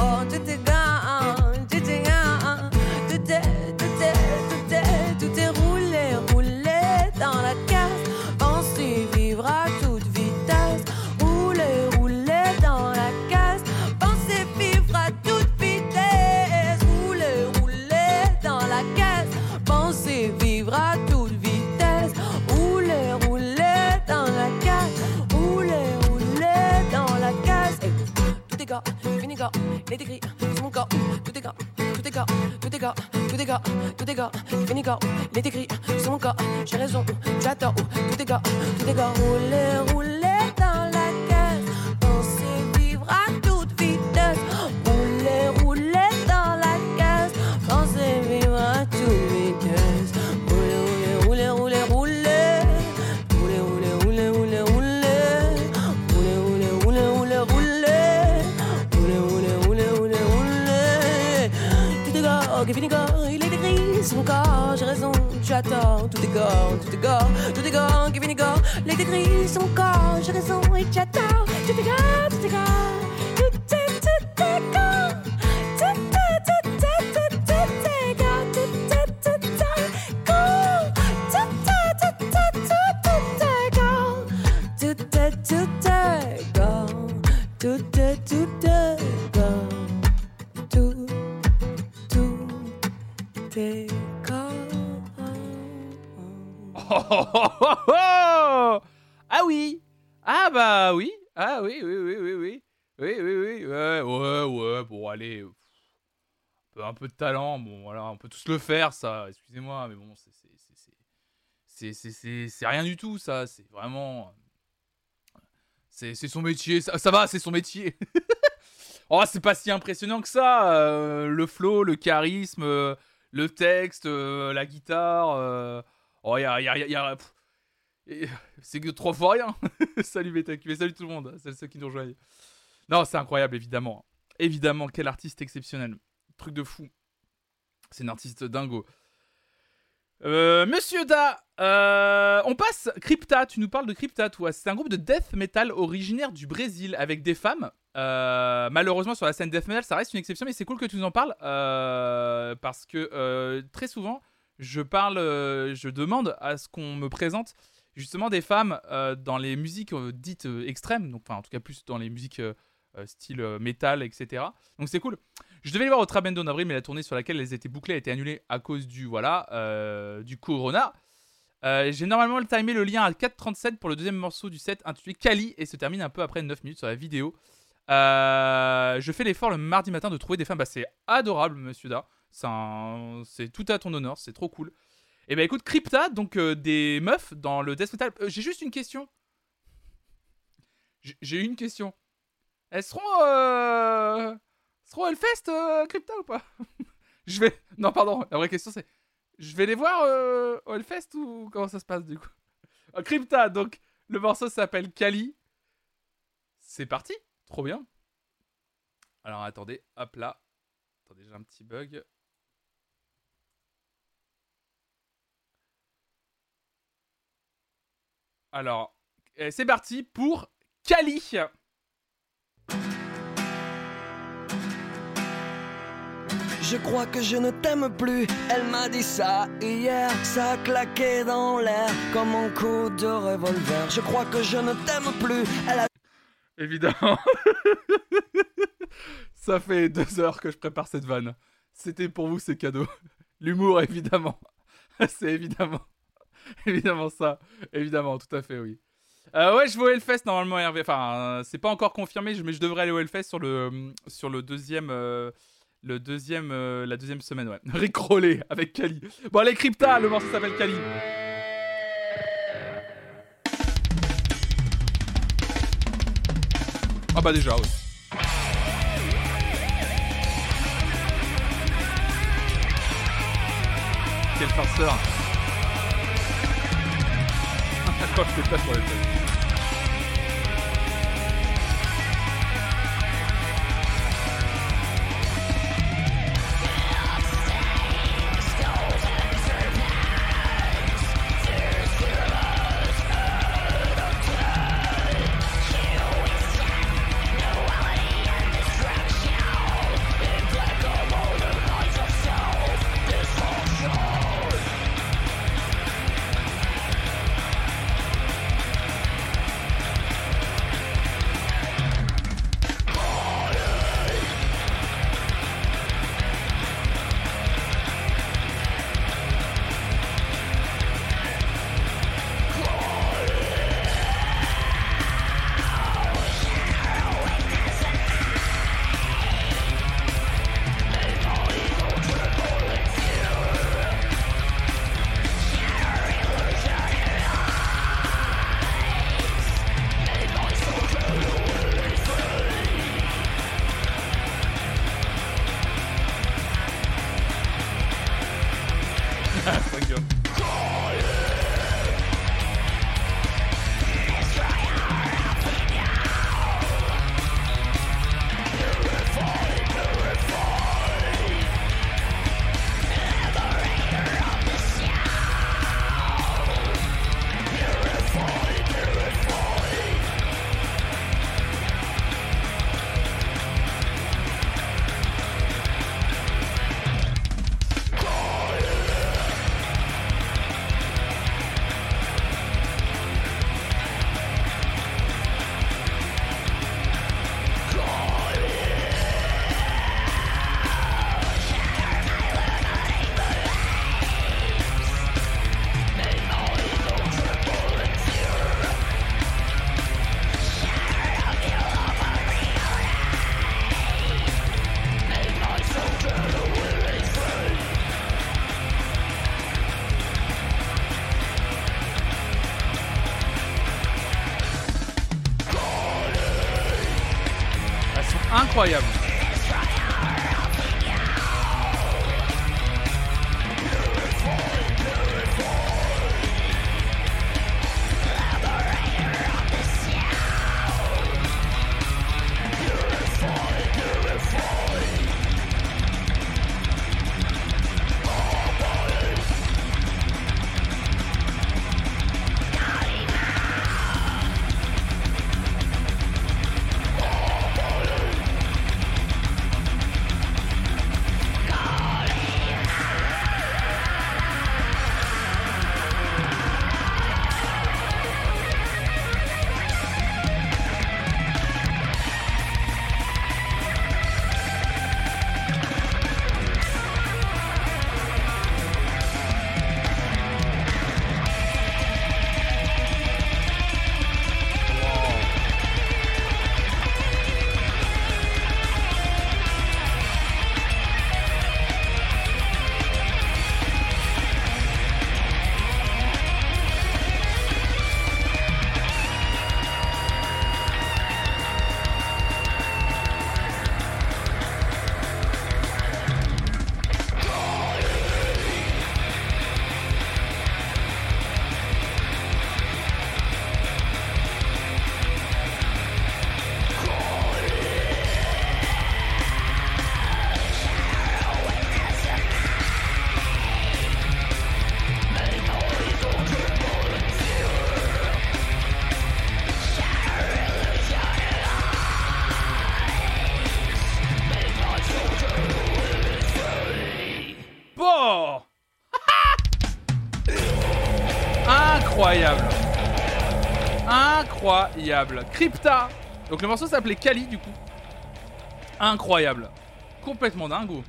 gars, il est écrit sur mon corps. Tout est gars, tout est gars, tout est gars, tout est gars, tout est gars, fini gars, il est écrit sur mon corps. J'ai raison, j'attends, tout est gars, tout est gars. Rouler, rouler J'ai raison, j'attends. Tout est gars, tout est gars, tout est gars, qui finit est écrit sur mon corps. J'ai raison et j'attends. Tout est gars, tout est gars. Oh, ah oui Ah bah oui Ah oui, oui, oui, oui, oui. Oui, oui, oui. Ouais, ouais, ouais. Bon, allez. Un peu, un peu de talent. Bon, voilà. On peut tous le faire, ça. Excusez-moi, mais bon, c'est... c'est- rien du tout, ça. C'est vraiment... C'est c'est son métier. Ça, ça va, c'est son métier. oh, c'est pas si impressionnant que ça. euh, le flow, le charisme, euh, le texte, euh, la guitare... Oh, a, y a, C'est que trois fois rien. salut mais salut tout le monde. Salut ceux qui nous rejoignent. Non, c'est incroyable, évidemment. Évidemment, quel artiste exceptionnel. Truc de fou. C'est une artiste dingo. Euh, Monsieur Da, euh, on passe Crypta. Tu nous parles de Crypta, toi. C'est un groupe de death metal originaire du Brésil avec des femmes. Euh, malheureusement, sur la scène death metal, ça reste une exception, mais c'est cool que tu nous en parles parce que très souvent, je parle, euh, je demande à ce qu'on me présente justement des femmes euh, dans les musiques euh, dites extrêmes, donc enfin en tout cas plus dans les musiques style métal, etc. Donc c'est cool. Je devais les voir au Trabendo en avril, mais la tournée sur laquelle elles étaient bouclées a été annulée à cause du voilà du Corona. J'ai normalement timé le lien à 4.37 pour le deuxième morceau du set intitulé Kali et se termine un peu après 9 minutes sur la vidéo. Je fais l'effort le mardi matin de trouver des femmes. Bah, c'est adorable, monsieur Da. C'est tout à ton honneur, c'est trop cool. Et bah écoute, Crypta, donc euh, des meufs dans le death metal. Euh, J'ai juste une question. J'ai- une question. Elles seront. Euh... Seront Hellfest, euh, Crypta ou pas? Je vais. Non, pardon, la vraie question c'est. Je vais les voir au Hellfest ou comment ça se passe du coup? Crypta, donc le morceau s'appelle Kali. C'est parti Trop bien. Alors attendez, hop là. Attendez, j'ai un petit bug. Alors, eh, c'est parti pour Kali. Je crois que je ne t'aime plus, elle m'a dit ça hier, ça a claqué dans l'air comme un coup de revolver. Je crois que je ne t'aime plus, elle a Évidemment. Ça fait deux heures que je prépare cette vanne. C'était pour vous, c'est cadeau. L'humour, évidemment. c'est évidemment. Évidemment ça. Évidemment, tout à fait, oui. Euh, ouais, je vais au Hellfest normalement, Hervé. Enfin, euh, c'est pas encore confirmé, mais je devrais aller au Hellfest sur le, sur le deuxième. euh, le deuxième, euh, la deuxième semaine, ouais. Rick avec Kali. Bon, allez, Crypta, le morceau s'appelle Kali. Ah bah déjà, oui. Quel farceur. Quand je fais pas sur les Elles sont incroyable. Crypta. Donc le morceau s'appelait Kali du coup. Incroyable. Complètement dingo.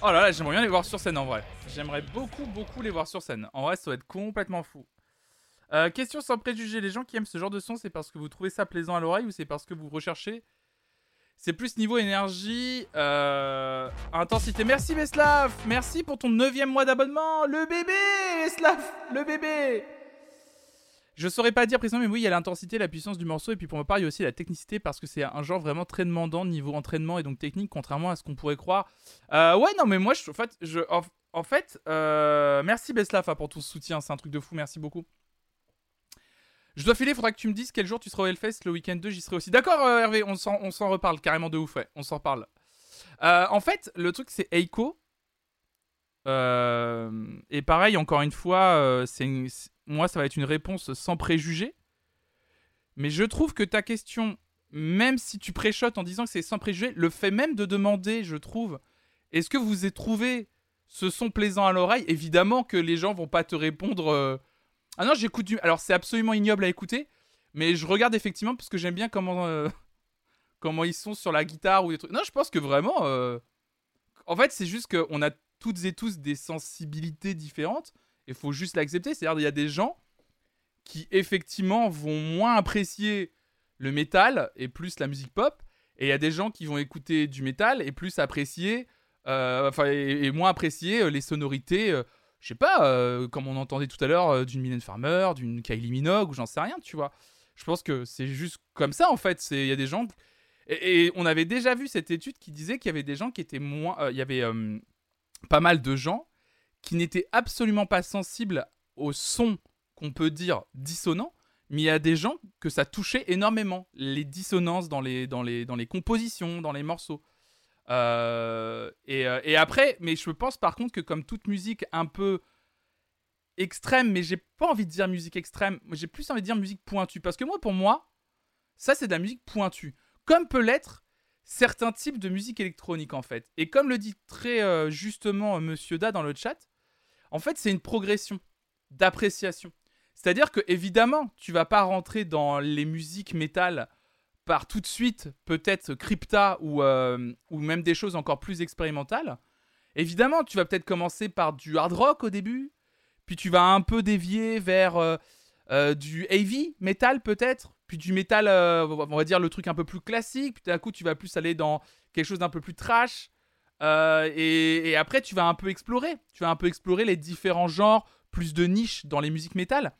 Oh là là, j'aimerais bien les voir sur scène en vrai. J'aimerais beaucoup, beaucoup les voir sur scène. En vrai, ça va être complètement fou. Euh, question sans préjugés. Les gens qui aiment ce genre de son, c'est parce que vous trouvez ça plaisant à l'oreille ou c'est parce que vous recherchez? C'est plus niveau énergie, euh, intensité. Merci Veslav Merci pour ton neuvième mois d'abonnement Le bébé Veslav Le bébé je saurais pas dire précisément, mais oui, il y a l'intensité, la puissance du morceau, et puis pour ma part, il y a aussi la technicité, parce que c'est un genre vraiment très demandant niveau entraînement et donc technique, contrairement à ce qu'on pourrait croire. Euh, ouais, non, mais moi, je, en fait, fait euh, merci Beslaf pour ton soutien, c'est un truc de fou, merci beaucoup. Je dois filer, faudra que tu me dises quel jour tu seras au Hellfest, le week-end 2, j'y serai aussi. D'accord, euh, Hervé, on s'en reparle carrément de ouf, ouais, on s'en parle. en fait, le truc, c'est Eiko. et pareil, encore une fois, c'est moi, ça va être une réponse sans préjugés. Mais je trouve que ta question, même si tu préchotes en disant que c'est sans préjugés, le fait même de demander, je trouve, est-ce que vous avez trouvé ce son plaisant à l'oreille? Évidemment que les gens vont pas te répondre. Euh, ah non, j'écoute du. Alors, c'est absolument ignoble à écouter, mais je regarde effectivement parce que j'aime bien comment, euh, comment ils sont sur la guitare ou des trucs. Non, je pense que vraiment. Euh, en fait, c'est juste qu'on a toutes et tous des sensibilités différentes. Il faut juste l'accepter. C'est-à-dire, il y a des gens qui, effectivement, vont moins apprécier le métal et plus la musique pop. Et il y a des gens qui vont écouter du métal et plus apprécier, euh, enfin, et, moins apprécier euh, les sonorités, euh, je sais pas, comme on entendait tout à l'heure, d'une Mylène Farmer, d'une Kylie Minogue, ou j'en sais rien, tu vois. Je pense que c'est juste comme ça, en fait. Il y a des gens. Et, et, on avait déjà vu cette étude qui disait qu'il y avait des gens qui étaient moins. Il y avait pas mal de gens qui n'étaient absolument pas sensibles au son qu'on peut dire dissonant, mais il y a des gens que ça touchait énormément, les dissonances dans les compositions, dans les morceaux. Euh, et, euh, et, après, mais je pense par contre que comme toute musique un peu extrême, mais j'ai pas envie de dire musique extrême, j'ai plus envie de dire musique pointue, parce que moi, pour moi, ça c'est de la musique pointue, comme peut l'être certains types de musique électronique en fait. Et comme le dit très euh, justement Monsieur Da dans le chat, en fait c'est une progression d'appréciation. C'est-à-dire que évidemment tu vas pas rentrer dans les musiques métal par tout de suite peut-être crypta ou, euh, ou même des choses encore plus expérimentales. Évidemment tu vas peut-être commencer par du hard rock au début, puis tu vas un peu dévier vers euh, du heavy metal peut-être, puis du métal, euh, on va dire le truc un peu plus classique, puis d'un coup tu vas plus aller dans quelque chose d'un peu plus trash, euh, et, après tu vas un peu explorer, tu vas un peu explorer les différents genres, plus de niches dans les musiques métal.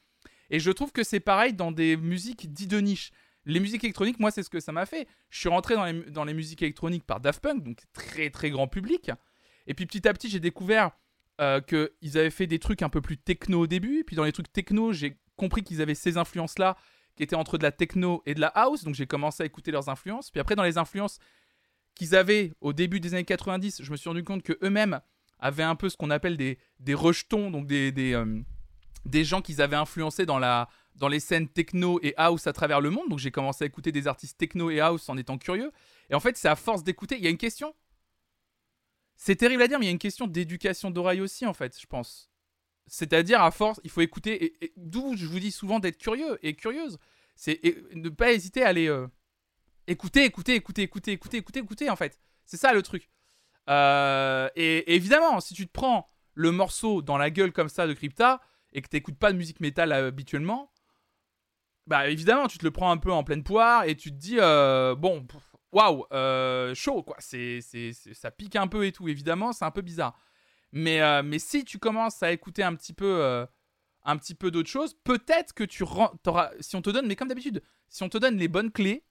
Et je trouve que c'est pareil dans des musiques dites de niche. Les musiques électroniques, moi c'est ce que ça m'a fait. Je suis rentré dans les, musiques électroniques par Daft Punk, donc très très grand public. Et puis petit à petit j'ai découvert euh, qu'ils avaient fait des trucs un peu plus techno au début, puis dans les trucs techno j'ai compris qu'ils avaient ces influences-là qui était entre de la techno et de la house. Donc j'ai commencé à écouter leurs influences. Puis après, dans les influences qu'ils avaient au début des années 90, je me suis rendu compte que eux-mêmes avaient un peu ce qu'on appelle des, des rejetons, donc des, des, euh, des gens qu'ils avaient influencés dans, la, dans les scènes techno et house à travers le monde. Donc j'ai commencé à écouter des artistes techno et house en étant curieux. Et en fait, c'est à force d'écouter. Il y a une question. C'est terrible à dire, mais il y a une question d'éducation d'oreille aussi, en fait, je pense. C'est-à-dire, à force, il faut écouter. Et, D'où je vous dis souvent d'être curieux et curieuse. C'est ne pas hésiter à aller euh, écouter, écouter, écouter, écouter, écouter, écouter, écouter, en fait. C'est ça le truc. Euh, et, évidemment, si tu te prends le morceau dans la gueule comme ça de Crypta et que tu n'écoutes pas de musique métal euh, habituellement, bah évidemment, tu te le prends un peu en pleine poire et tu te dis, bon, waouh, chaud, quoi. C'est, ça pique un peu et tout, évidemment, c'est un peu bizarre. Mais, euh, mais si tu commences à écouter un petit peu, euh, peu d'autres choses, peut-être que tu auras, si on te donne, mais comme d'habitude, si on te donne les bonnes clés,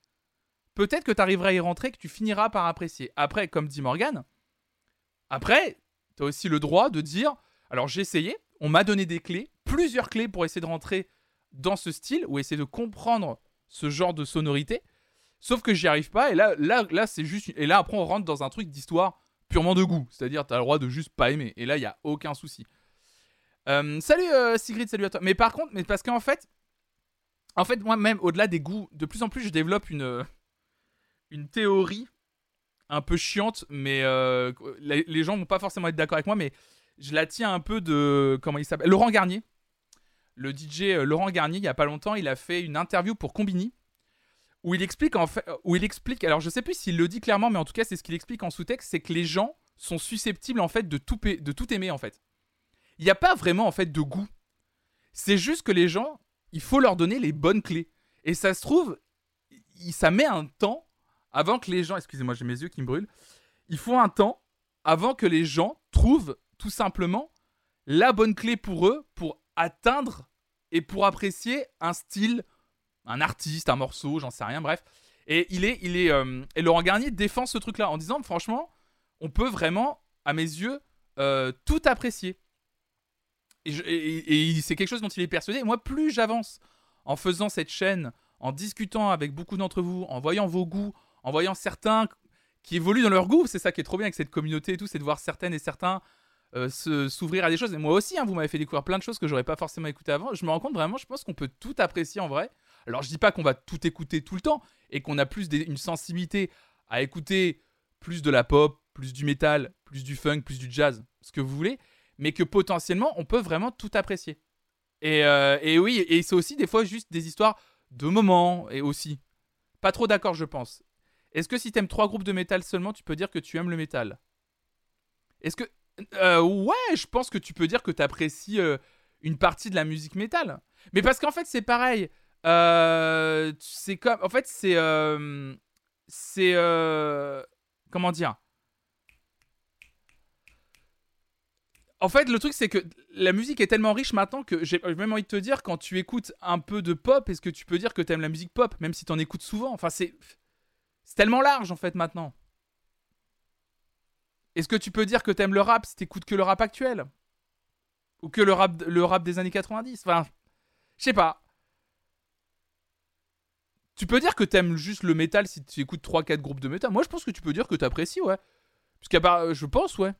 peut-être que tu arriveras à y rentrer, que tu finiras par apprécier. Après, comme dit Morgan, après, tu as aussi le droit de dire, alors j'ai essayé, on m'a donné des clés, plusieurs clés pour essayer de rentrer dans ce style ou essayer de comprendre ce genre de sonorité. Sauf que j'y arrive pas et là, là, là c'est juste et là après on rentre dans un truc d'histoire purement de goût. C'est-à-dire, tu as le droit de juste pas aimer. Et là, il n'y a aucun souci. Euh, salut euh, Sigrid, salut à toi. Mais par contre, mais parce qu'en fait, en fait, moi-même, au-delà des goûts, de plus en plus, je développe une, euh, une théorie un peu chiante, mais les, les, gens vont pas forcément être d'accord avec moi, mais je la tiens un peu de. Comment il s'appelle? Laurent Garnier. le DJ Laurent Garnier, il y a pas longtemps, il a fait une interview pour Combini où il explique en fait, où il explique, alors je sais plus s'il le dit clairement, mais en tout cas c'est ce qu'il explique en sous-texte, c'est que les gens sont susceptibles en fait de tout, de tout aimer en fait. Il n'y a pas vraiment en fait de goût. C'est juste que les gens, il faut leur donner les bonnes clés. Et ça se trouve, ça met un temps avant que les gens, excusez-moi j'ai mes yeux qui me brûlent, il faut un temps avant que les gens trouvent tout simplement la bonne clé pour eux pour atteindre et pour apprécier un style, un artiste, un morceau, j'en sais rien, bref. Et il est, il est, euh, et Laurent Garnier défend ce truc-là en disant, franchement, on peut vraiment, à mes yeux, euh, tout apprécier. Et, c'est quelque chose dont il est persuadé. moi, plus j'avance en faisant cette chaîne, en discutant avec beaucoup d'entre vous, en voyant vos goûts, en voyant certains qui évoluent dans leur goût, c'est ça qui est trop bien avec cette communauté et tout, c'est de voir certaines et certains euh, s'ouvrir à des choses. Et moi aussi, hein, vous m'avez fait découvrir plein de choses que j'aurais pas forcément écouté avant. Je me rends compte vraiment, je pense qu'on peut tout apprécier en vrai. Alors je dis pas qu'on va tout écouter tout le temps et qu'on a plus une sensibilité à écouter plus de la pop, plus du métal, plus du funk, plus du jazz, ce que vous voulez, mais que potentiellement on peut vraiment tout apprécier. Et, euh, et oui, et c'est aussi des fois juste des histoires de moments et aussi. Pas trop d'accord, je pense. Est-ce que si t'aimes trois groupes de métal seulement, tu peux dire que tu aimes le métal? Est-ce que euh, ouais, je pense que tu peux dire que tu apprécies euh, une partie de la musique métal. Mais parce qu'en fait, c'est pareil. Euh, c'est comme. En fait, c'est. c'est. comment dire? En fait, le truc, c'est que la musique est tellement riche maintenant que j'ai même envie de te dire, quand tu écoutes un peu de pop, est-ce que tu peux dire que tu aimes la musique pop, même si tu en écoutes souvent? Enfin, c'est. C'est tellement large, en fait, maintenant. Est-ce que tu peux dire que t'aimes le rap si t'écoutes que le rap actuel? Ou que le rap, le rap des années 90 Enfin, je sais pas. Tu peux dire que t'aimes juste le métal si tu écoutes 3-4 groupes de métal. Moi, je pense que tu peux dire que t'apprécies, ouais. Parce qu'à part, je pense, ouais.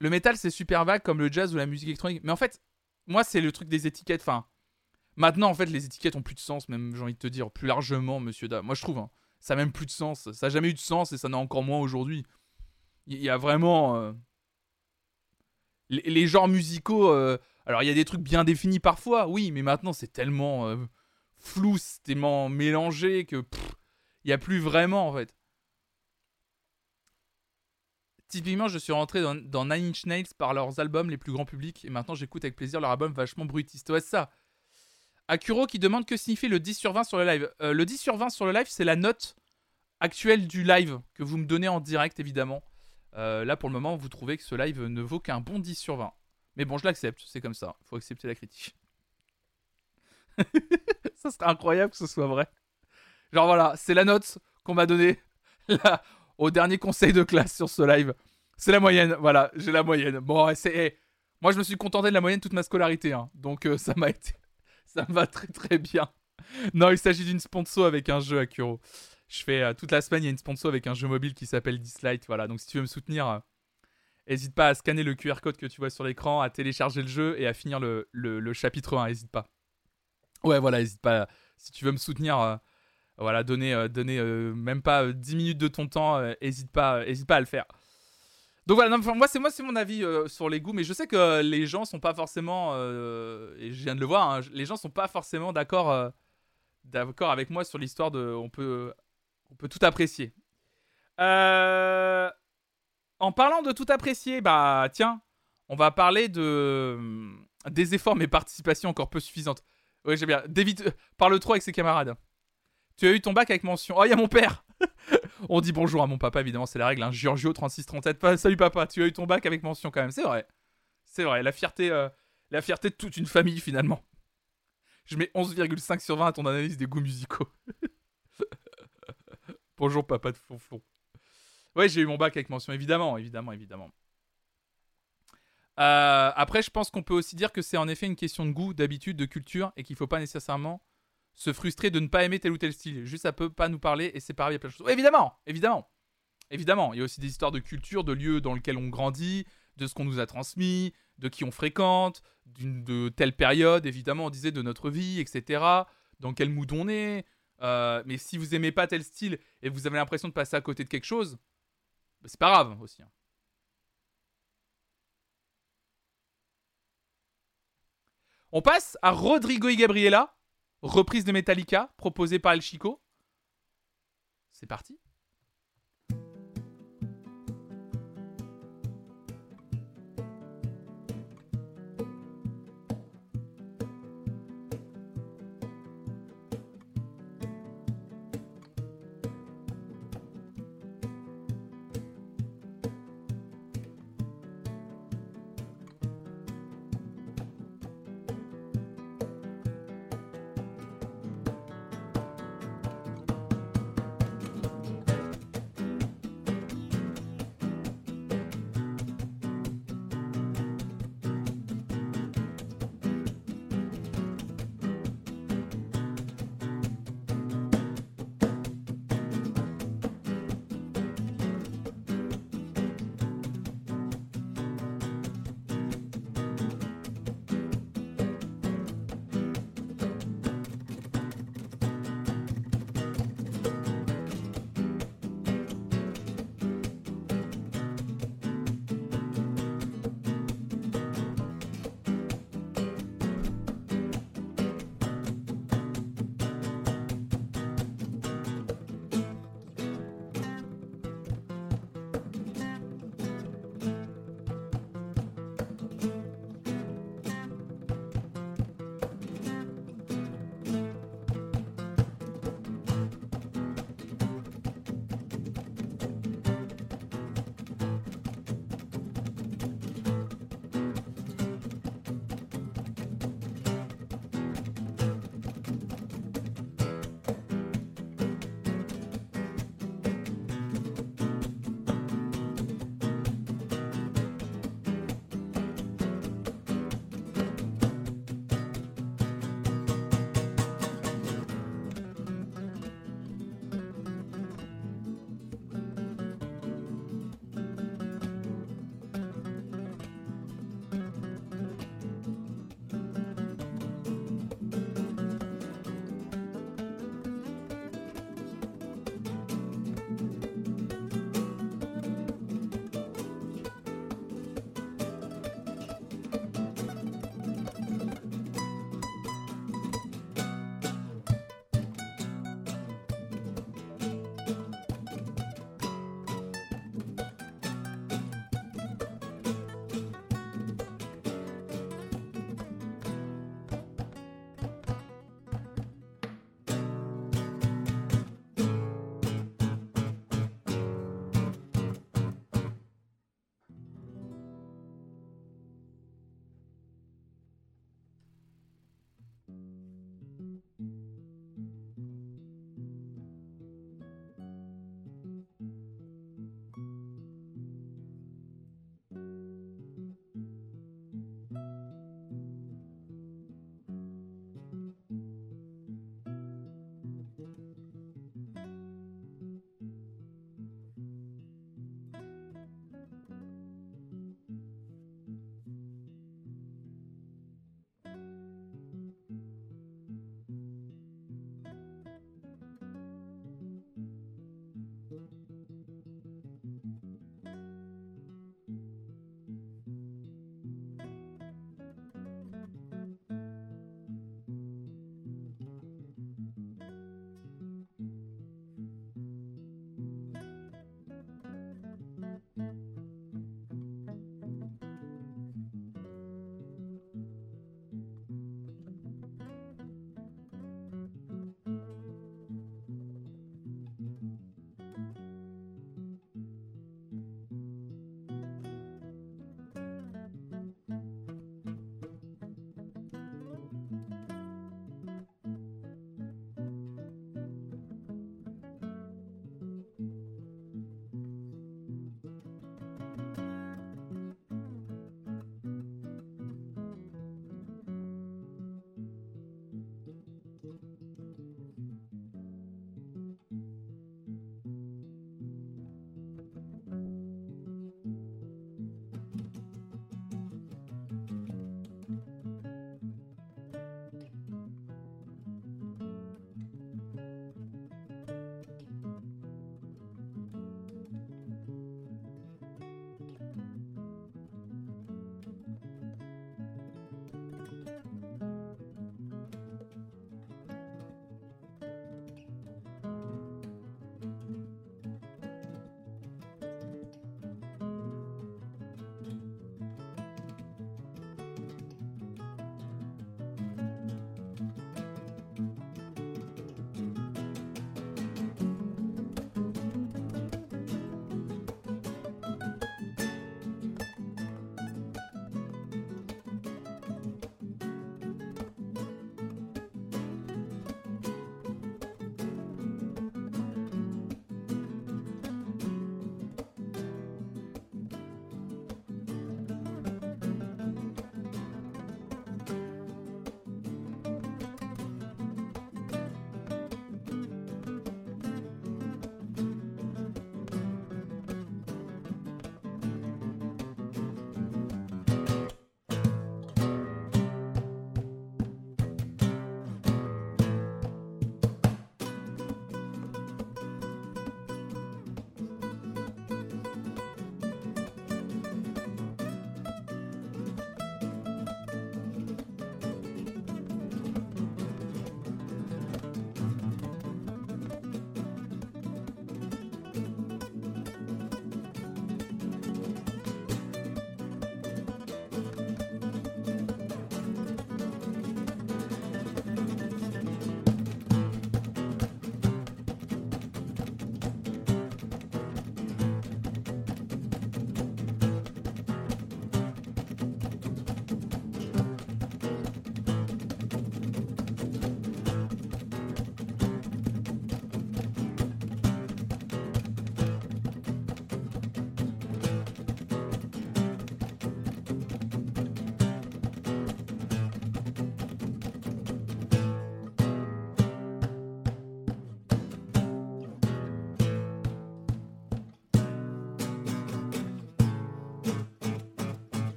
Le métal, c'est super vague comme le jazz ou la musique électronique. Mais en fait, moi, c'est le truc des étiquettes. Enfin, maintenant, en fait, les étiquettes ont plus de sens, même, j'ai envie de te dire, plus largement, monsieur Da. Moi, je trouve. Hein ça n'a même plus de sens. Ça n'a jamais eu de sens et ça n'a encore moins aujourd'hui. Il y, a vraiment. Euh, les, genres musicaux. Euh, alors, il y a des trucs bien définis parfois, oui, mais maintenant, c'est tellement euh, flou, c'est tellement mélangé que. Il n'y a plus vraiment, en fait. Typiquement, je suis rentré dans, Nine Inch Nails par leurs albums les plus grands publics et maintenant j'écoute avec plaisir leur album vachement brutiste. Ouais, ça. Akuro qui demande que signifie le 10 sur 20 sur le live. Euh, le 10 sur 20 sur le live, c'est la note actuelle du live que vous me donnez en direct, évidemment. Euh, là, pour le moment, vous trouvez que ce live ne vaut qu'un bon 10 sur 20. Mais bon, je l'accepte, c'est comme ça. Il faut accepter la critique. ça serait incroyable que ce soit vrai. Genre voilà, c'est la note qu'on m'a donnée au dernier conseil de classe sur ce live. C'est la moyenne, voilà, j'ai la moyenne. Bon, c'est. Eh, moi, je me suis contenté de la moyenne toute ma scolarité, hein. donc euh, ça m'a été ça me va très très bien. Non, il s'agit d'une sponsor avec un jeu à Kuro. Je fais euh, toute la semaine, il y a une sponsor avec un jeu mobile qui s'appelle Dislight. Voilà, donc si tu veux me soutenir, n'hésite euh, pas à scanner le QR code que tu vois sur l'écran, à télécharger le jeu et à finir le, le, chapitre 1. N'hésite pas. Ouais, voilà, n'hésite pas. Si tu veux me soutenir, euh, voilà, donner, donner même pas 10 minutes de ton temps, n'hésite pas, hésite pas à le faire. Donc voilà, moi c'est mon avis euh, sur les goûts, mais je sais que les gens sont pas forcément, euh, et je viens de le voir, hein, les gens sont pas forcément d'accord, euh, d'accord avec moi sur l'histoire de, on peut, on peut tout apprécier. En parlant de tout apprécier, bah tiens, on va parler de des efforts mais participation encore peu suffisante. Oui j'ai bien. David parle trop avec ses camarades. Tu as eu ton bac avec mention. Oh il y a mon père. On dit bonjour à mon papa, évidemment, c'est la règle. Hein. Giorgio 3637. Salut papa, tu as eu ton bac avec mention quand même. C'est vrai. C'est vrai. La fierté, euh, la fierté de toute une famille finalement. Je mets 11,5 sur 20 à ton analyse des goûts musicaux. bonjour papa de Fonflon. Ouais, j'ai eu mon bac avec mention, évidemment, évidemment, évidemment. Euh, après, je pense qu'on peut aussi dire que c'est en effet une question de goût, d'habitude, de culture, et qu'il faut pas nécessairement se frustrer de ne pas aimer tel ou tel style. Juste, ça peut pas nous parler et c'est pareil, il y a plein de choses. évidemment, évidemment. Évidemment, il y a aussi des histoires de culture, de lieux dans lesquels on grandit, de ce qu'on nous a transmis, de qui on fréquente, de telle période, évidemment, on disait de notre vie, etc. Dans quel mood on est. Euh, mais si vous aimez pas tel style et vous avez l'impression de passer à côté de quelque chose, bah, c'est pas grave aussi. Hein. On passe à Rodrigo y Gabriela, reprise de Metallica proposée par El Chico. C'est parti.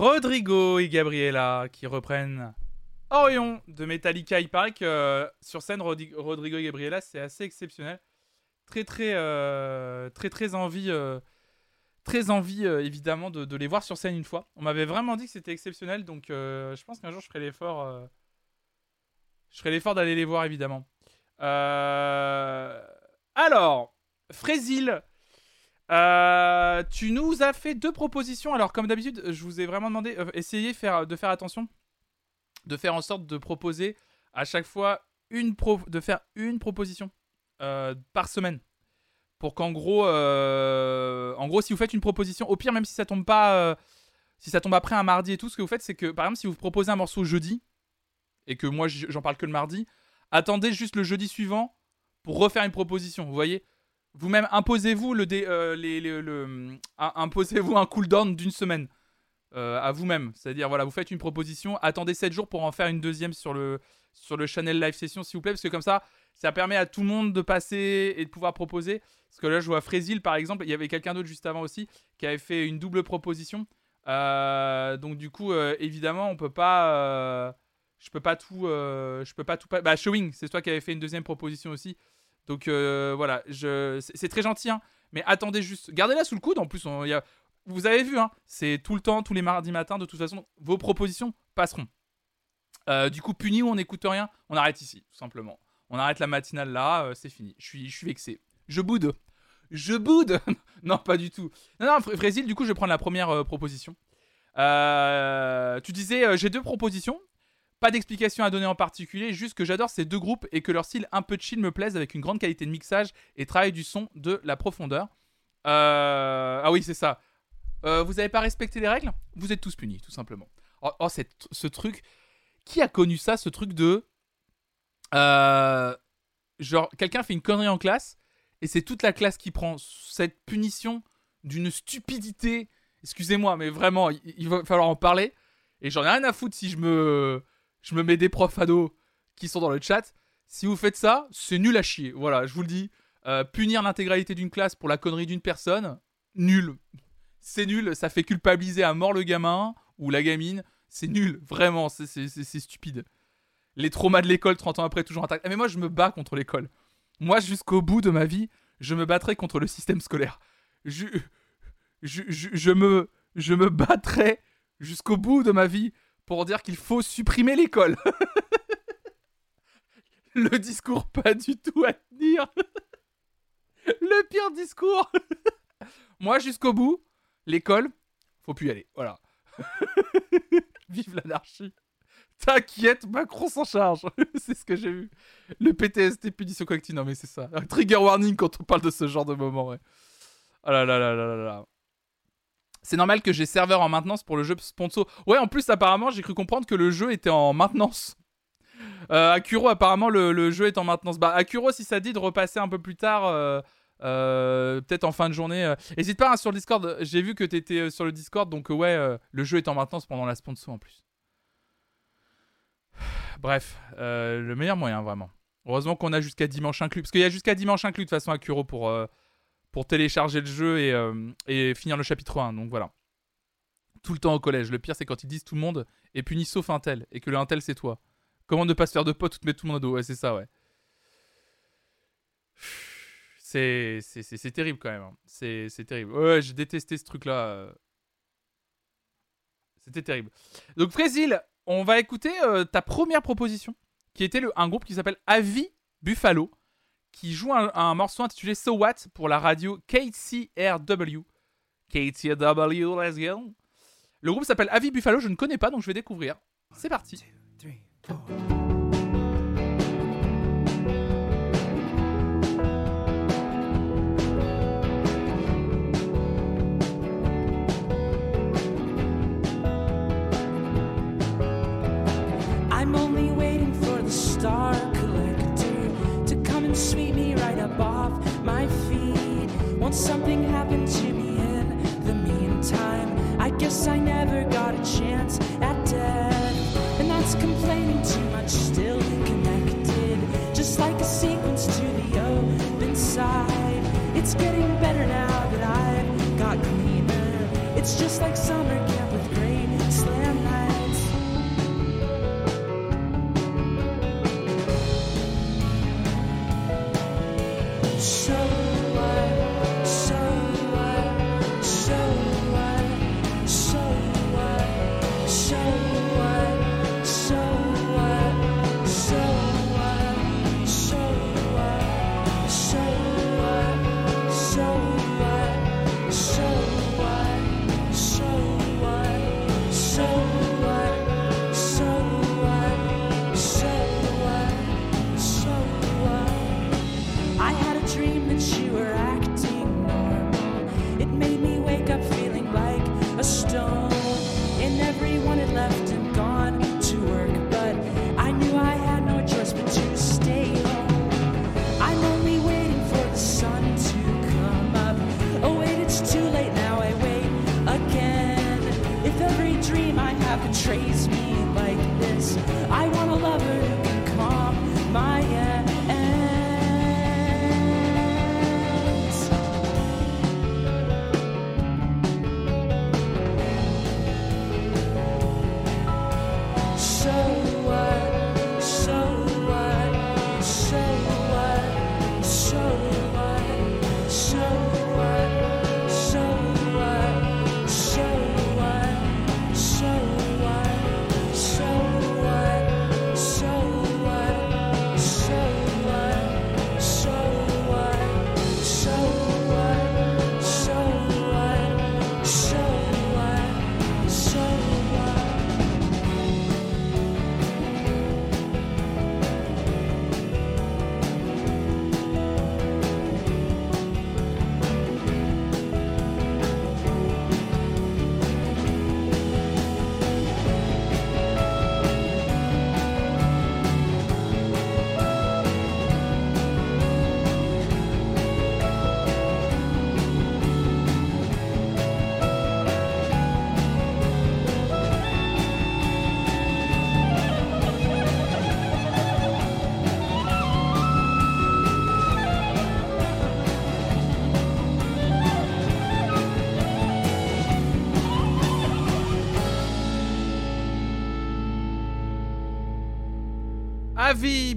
Rodrigo et Gabriela qui reprennent Orion de Metallica. Il paraît que euh, sur scène, Rodrigo et Gabriela, c'est assez exceptionnel. Très, très, euh, très, très envie, euh, très envie évidemment de, les voir sur scène une fois. On m'avait vraiment dit que c'était exceptionnel, donc je pense qu'un jour je ferai l'effort. je ferai l'effort d'aller les voir évidemment. Alors, Frésil. Euh, tu nous as fait deux propositions. Alors, comme d'habitude, je vous ai vraiment demandé, euh, essayez de faire attention, de faire en sorte de proposer à chaque fois une de faire une proposition euh, par semaine, pour qu'en gros, en gros, si vous faites une proposition, au pire, même si ça tombe pas, si ça tombe après un mardi et tout, ce que vous faites, c'est que, par exemple, si vous proposez un morceau jeudi et que moi j'en parle que le mardi, attendez juste le jeudi suivant pour refaire une proposition. Vous voyez? Vous-même euh, un- imposez-vous un cooldown d'une semaine euh, à vous-même. C'est-à-dire voilà, vous faites une proposition, attendez 7 jours pour en faire une deuxième sur le sur le channel live session s'il vous plaît parce que comme ça ça permet à tout le monde de passer et de pouvoir proposer parce que là je vois Frésil par exemple, il y avait quelqu'un d'autre juste avant aussi qui avait fait une double proposition. Euh, donc du coup euh, évidemment, on peut pas euh, je peux pas tout euh, je peux pas tout bah Showing, c'est toi qui avais fait une deuxième proposition aussi. Donc euh, voilà, je... c'est très gentil, hein, mais attendez juste, gardez-la sous le coude. En plus, on- y vous avez vu, hein, c'est tout le temps, tous les mardis matins. De toute façon, vos propositions passeront. Euh, du coup, puni ou on n'écoute rien, on arrête ici, tout simplement. On arrête la matinale là, euh, c'est fini. Je suis, vexé. Je boude. Je boude Non, pas du tout. Non, non, Fr- Frésil, du coup, je vais prendre la première proposition. Tu disais, j'ai deux propositions. Pas d'explication à donner en particulier, juste que j'adore ces deux groupes et que leur style un peu chill me plaise avec une grande qualité de mixage et travail du son de la profondeur. Euh, Ah oui, c'est ça. Euh, vous avez pas respecté les règles? Vous êtes tous punis, tout simplement. Oh, oh, cette- ce truc. Qui a connu ça, ce truc de. Euh, Genre, quelqu'un fait une connerie en classe et c'est toute la classe qui prend cette punition d'une stupidité. Excusez-moi, mais vraiment, il, il va falloir en parler. Et j'en ai rien à foutre si je me, je me mets des profs ados qui sont dans le chat. Si vous faites ça, c'est nul à chier. Voilà, je vous le dis. Euh, punir l'intégralité d'une classe pour la connerie d'une personne, nul. C'est nul, ça fait culpabiliser à mort le gamin ou la gamine. C'est nul, vraiment, c'est- stupide. Les traumas de l'école 30 ans après, toujours intacts. Ah, mais moi, je me bats contre l'école. Moi, jusqu'au bout de ma vie, je me battrai contre le système scolaire. Je, je me, je me battrai jusqu'au bout de ma vie pour dire qu'il faut supprimer l'école. Le discours pas du tout à tenir. Le pire discours. Moi, jusqu'au bout, l'école, faut plus y aller. Voilà. Vive l'anarchie. T'inquiète, Macron s'en charge. c'est ce que j'ai vu. Le PTSD, punition collective. Non, mais c'est ça. Trigger warning quand on parle de ce genre de moment, ouais. Oh là là là là là là. C'est normal que j'ai serveur en maintenance pour le jeu sponsor. Ouais, en plus, apparemment, j'ai cru comprendre que le jeu était en maintenance. Euh, Akuro, apparemment, le, le jeu est en maintenance. Bah, Akuro, si ça dit de repasser un peu plus tard, euh, euh, peut-être en fin de journée. euh, Hésite pas hein, sur le Discord. J'ai vu que t'étais sur le Discord, donc ouais, le jeu est en maintenance pendant la sponsor en plus. Bref, le meilleur moyen, vraiment. Heureusement qu'on a jusqu'à dimanche inclus. Parce qu'il y a jusqu'à dimanche inclus, de façon, Akuro pour, pour télécharger le jeu et, euh, finir le chapitre 1. Donc voilà. Tout le temps au collège. Le pire, c'est quand ils disent tout le monde est puni sauf un tel. Et que le un tel, c'est toi. Comment ne pas se faire de potes ou te mettre tout le monde à dos? Ouais, c'est ça, ouais. C'est, terrible quand même. hein. C'est, c'est terrible. Ouais, j'ai détesté ce truc-là. euh. C'était terrible. Donc, Frésil, on va écouter euh, ta première proposition, qui était le, un groupe qui s'appelle Avi Buffalo, qui joue un, morceau intitulé So What pour la radio KCRW. KCRW, let's go. Le groupe s'appelle Avi Buffalo, je ne connais pas, donc je vais découvrir. C'est parti. Off my feet. Won't something happen to me in the meantime? I guess I never got a chance at death, and that's complaining too much. Still connected, just like a sequence to the open side. It's getting better now that I've got cleaner. It's just like summer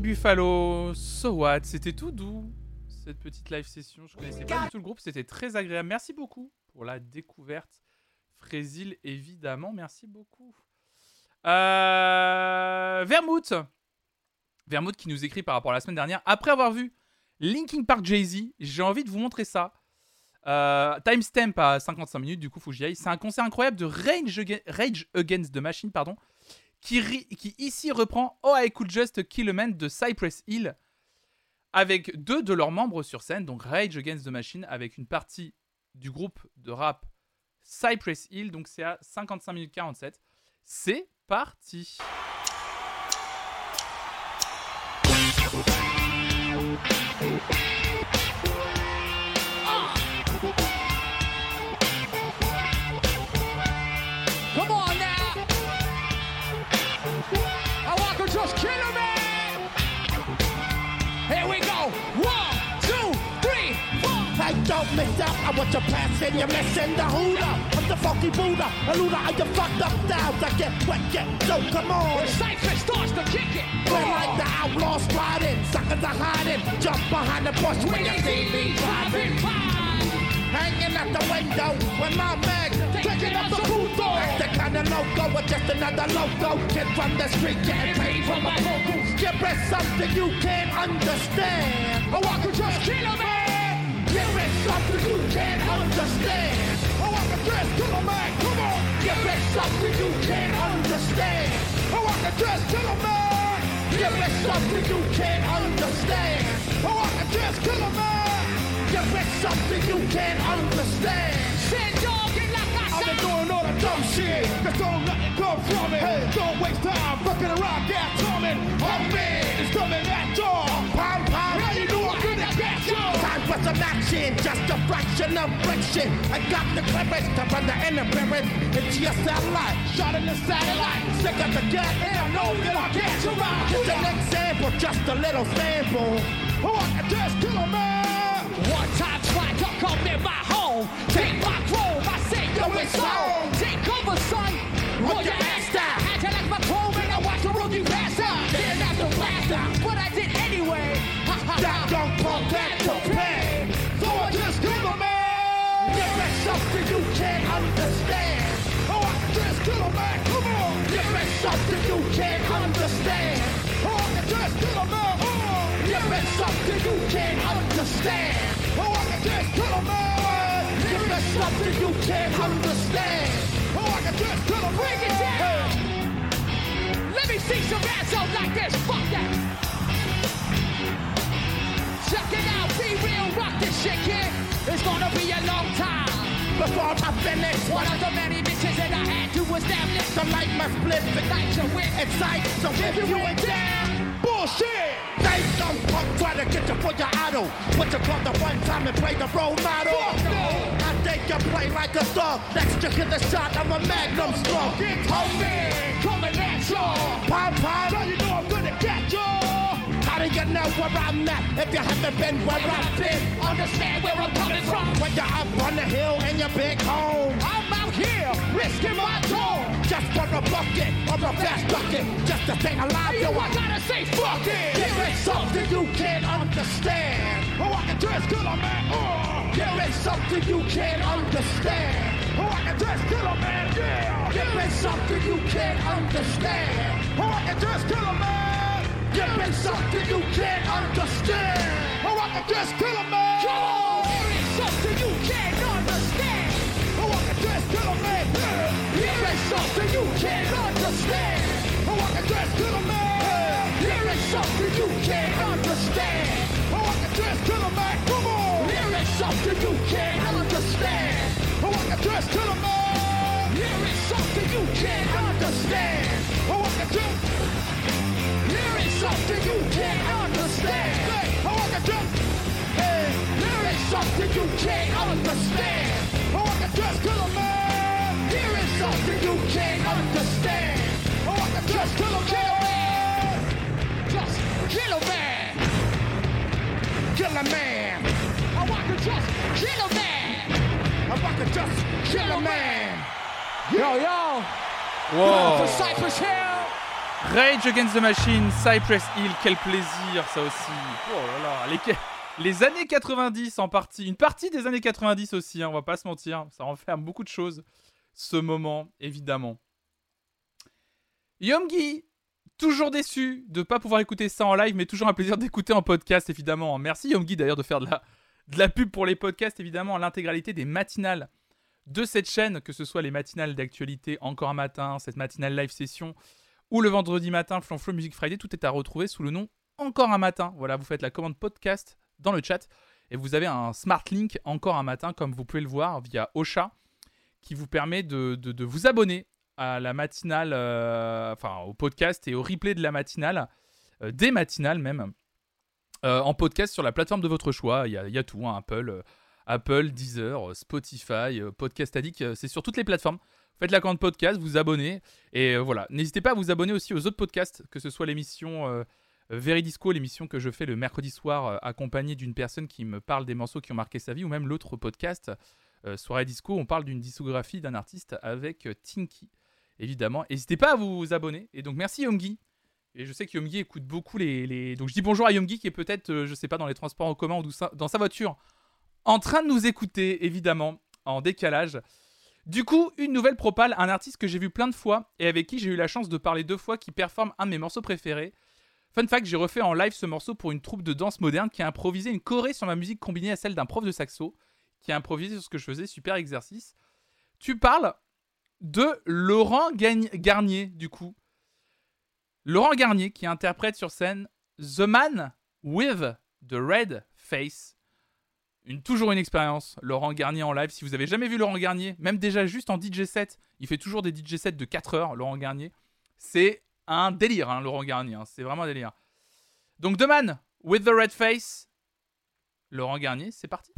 Buffalo, so what? C'était tout doux cette petite live session. Je connaissais pas du tout le groupe, c'était très agréable. Merci beaucoup pour la découverte. Frésil, évidemment, merci beaucoup. Euh... Vermouth Vermouth qui nous écrit par rapport à la semaine dernière. Après avoir vu Linkin Park Jay-Z, j'ai envie de vous montrer ça. Euh, timestamp à 55 minutes, du coup, faut que j'y aille. C'est un concert incroyable de Rage Against the Machine, pardon, qui, ici reprend Oh I Could Just Kill a Man de Cypress Hill, avec deux de leurs membres sur scène, donc Rage Against the Machine, avec une partie du groupe de rap Cypress Hill, donc c'est à 55 minutes 47. C'est parti don't miss out. I want your pass and you're missing the hooter. I'm the funky Buddha. A looter, I get fucked up down. I get wet, get so come on. The cypher starts to kick it. We're like the outlaws riding. Suckers are hiding. Jump behind the bush when you see me driving. Hanging out the window with my mag. Taking up the food door. That's the kind of logo with just another logo. Kid from the street getting paid from my vocals. Give it something you can't understand. I want to just kill a man. Give it something you can't understand. Oh, I want to just kill a man. Come on. Give it something you can't understand. Oh, I want to just kill a man. Give it something you can't understand. Oh, I want to just kill a man. Give it something you can't understand. Send dog in la I've been doing all the dumb shit. Cause don't nothing come from it. Hey, don't waste time fucking around, get coming. Oh man, it's coming at y'all. Some action, just a fraction of friction. I got the clearance to run the interference. It's your satellite, shot in the satellite. Stick up the gas, and I know that I can't survive. Just an example, just a little sample. I want to just kill a man. One time try to come in my home. Take my chrome. I say, yo, it's on. Take cover, son. Roll your ass down. Had to like my chrome and I watch the rookie pass out. Have to blast out, but I did anyway. Ha ha That don't pump that to understand. Oh, I can just kill a man. Oh, give it something you can't understand. Oh, I can just kill a man. Give it something you can't understand. Oh, I can just kill a man. Break it down. Let me see some hands out like this. Fuck that. Check it out, be real, rock this shit, kid. It's gonna be a long time. Before I finish, One of the many that I had to establish. the light must split the night you win at sight. So if you ain't down, bullshit. They some punk try to get you for your idol. But you come the one time and play the role model. I think you play like a dog. Next you hit the shot, I'm a magnum slug. Get homie, coming at you. Pop, pop, now you know I'm you. How do you know where I'm at if you haven't been where I've been? Understand where I'm coming from. When you're up on the hill in your big home. I'm out here risking my tone. Just for a bucket or a fast bucket, just to stay alive, Yo, yo, I gotta say fuck it. Give it something you can't understand. Oh, I can just kill a man. Give it something you can't understand. Oh, I can just kill a man. Yeah. Give it something you can't understand. Oh, I can just kill a man. Give it something you can't understand. I can just kill a man. Come on, there is something you can't understand. I can just kill a man. Yeah. Here is something you can't understand. I can just kill a man. Here is something you can't understand. I can just kill a man. Come on. Here is something you can't understand. I can just kill a man. Here is something you can't understand. Just. Something you can't understand. I can just. Hey. Here is something you can't understand. I can just kill a man. Is something you can't understand. I can just kill a man. Just kill a man. Kill a man. I want to just kill a man. I could just kill a man. Yo, yo. Wow. For Cypress Hill. Rage Against the Machine, Cypress Hill, quel plaisir ça aussi. Oh là là, les, années 90 en partie, une partie des années 90 aussi, hein, on va pas se mentir, ça renferme beaucoup de choses. Ce moment, évidemment. Yomgi, toujours déçu de pas pouvoir écouter ça en live, mais toujours un plaisir d'écouter en podcast, évidemment. Merci Yomgi d'ailleurs de faire de la, de la pub pour les podcasts, évidemment, l'intégralité des matinales de cette chaîne, que ce soit les matinales d'actualité encore un matin, cette matinale live session, ou le vendredi matin, Flanflo Music Friday, tout est à retrouver sous le nom Encore un matin. Voilà, vous faites la commande podcast dans le chat et vous avez un smart link Encore un matin, comme vous pouvez le voir via Ocha, qui vous permet de, vous abonner à la matinale, euh, enfin au podcast et au replay de la matinale, euh, des matinales même, euh, en podcast sur la plateforme de votre choix. Il y a, tout, hein, Apple, Apple, Deezer, Spotify, Podcast Addict, c'est sur toutes les plateformes. Faites la commande podcast, vous abonnez. Et euh, voilà, n'hésitez pas à vous abonner aussi aux autres podcasts, que ce soit l'émission euh, Veridisco, l'émission que je fais le mercredi soir, euh, accompagné d'une personne qui me parle des morceaux qui ont marqué sa vie, ou même l'autre podcast, Soirée Disco, on parle d'une discographie d'un artiste avec Tinky, évidemment. N'hésitez pas à vous abonner. Et donc merci Yomgi. Et je sais que écoute beaucoup les, Donc je dis bonjour à Yomgi qui est peut-être, euh, je sais pas, dans les transports en commun ou dans sa voiture, en train de nous écouter, évidemment, en décalage. Du coup, une nouvelle propale, un artiste que j'ai vu plein de fois et avec qui j'ai eu la chance de parler deux fois, qui performe un de mes morceaux préférés. Fun fact, j'ai refait en live ce morceau pour une troupe de danse moderne qui a improvisé une choré sur ma musique combinée à celle d'un prof de saxo, qui a improvisé sur ce que je faisais, super exercice. Tu parles de Laurent Garnier, du coup. Laurent Garnier qui interprète sur scène The Man with the Red Face. Une, toujours une expérience, Laurent Garnier en live. Si vous avez jamais vu Laurent Garnier, même déjà juste en DJ set, il fait toujours des DJ sets de 4 heures, Laurent Garnier. C'est un délire, hein, Laurent Garnier. hein. C'est vraiment un délire. Donc, The Man with the Red Face, Laurent Garnier, c'est parti.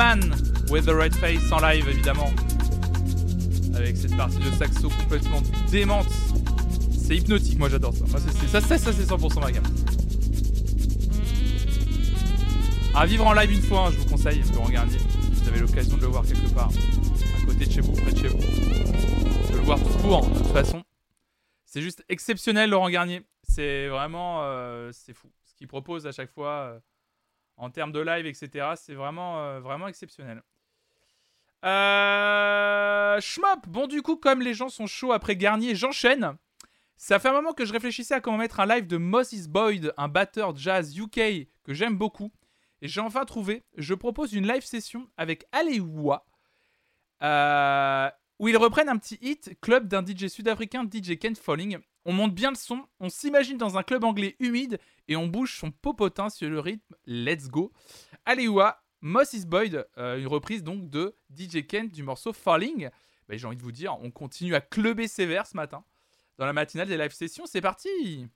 Man with the Red Face en live évidemment. Avec cette partie de saxo complètement démente. C'est hypnotique, moi j'adore ça. C'est- ça, c'est 100% ma gamme. À vivre en live une fois, hein, je vous conseille, Garnier. Si vous avez l'occasion de le voir quelque part, à côté de chez vous, près de chez vous. De le voir tout court, de toute façon. C'est juste exceptionnel, Laurent Garnier. C'est vraiment. euh, c'est fou. Ce qu'il propose à chaque fois. euh, en termes de live, etc. C'est vraiment, euh, exceptionnel. Euh... Schmop, bon du coup, comme les gens sont chauds après Garnier, j'enchaîne. Ça fait un moment que je réfléchissais à comment mettre un live de Moses Boyd, un batteur jazz UK que j'aime beaucoup. Et j'ai enfin trouvé. Je propose une live session avec Alewa, euh, où ils reprennent un petit hit, club d'un DJ sud-africain, DJ Kent Falling. On monte bien le son, on s'imagine dans un club anglais humide et on bouge son popotin sur le rythme Let's Go. Alewa, Moses Boyd, euh, une reprise donc de DJ Kent du morceau Falling. Ben, J'ai envie de vous dire, on continue à clubber sévère ce matin dans la matinale des live sessions. C'est parti!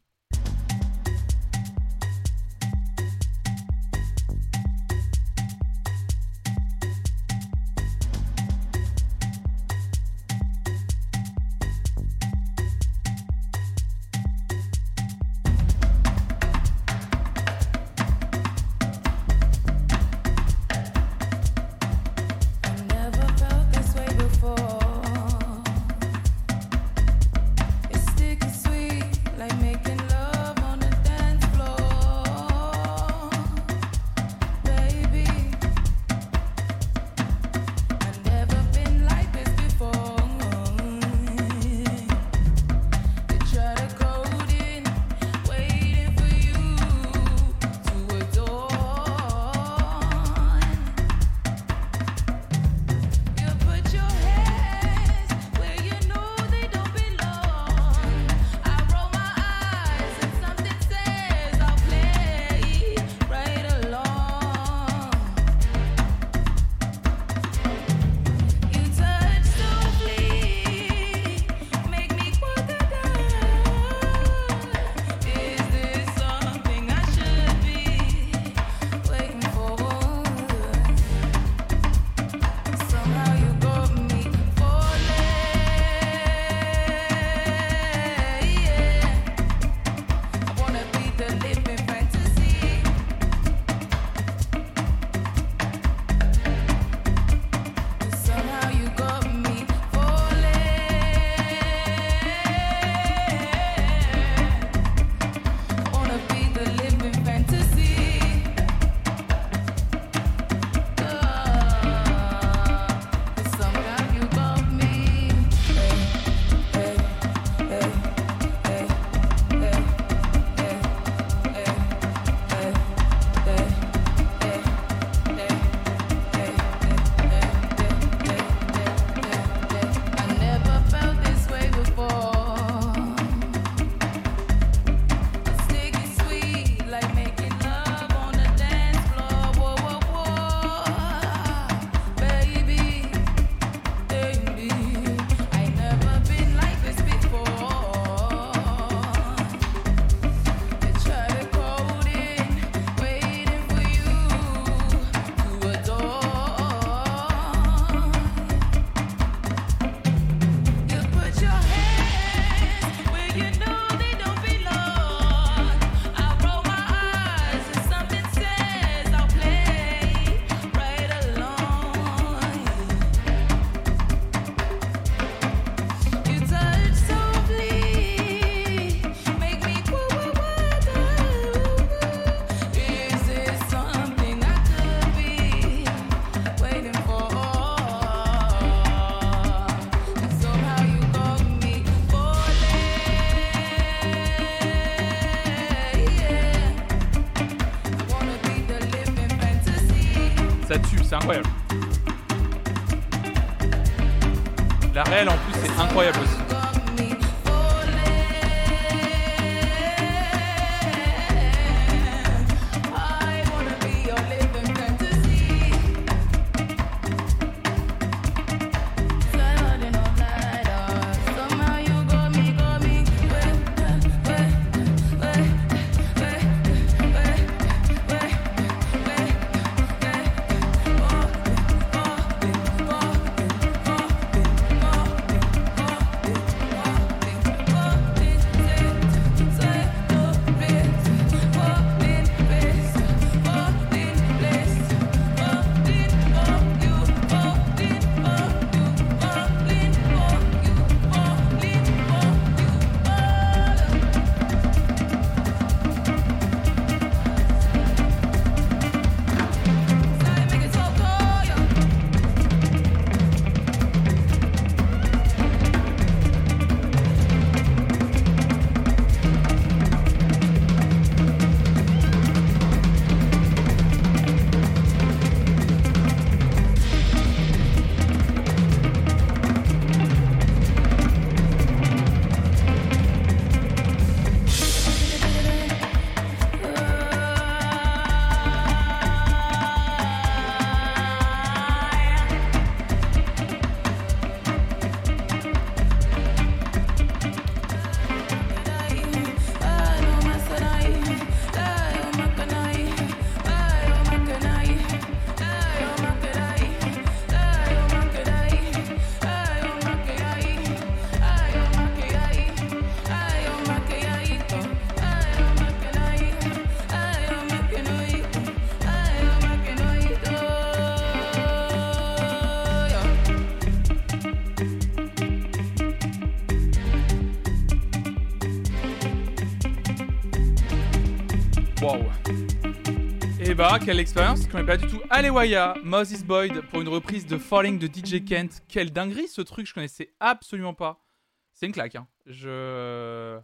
Bah, quelle expérience, je connais pas du tout. Alewaya, Moses Boyd pour une reprise de Falling de DJ Kent. Quelle dinguerie ce truc, je connaissais absolument pas. C'est une claque, hein. Je.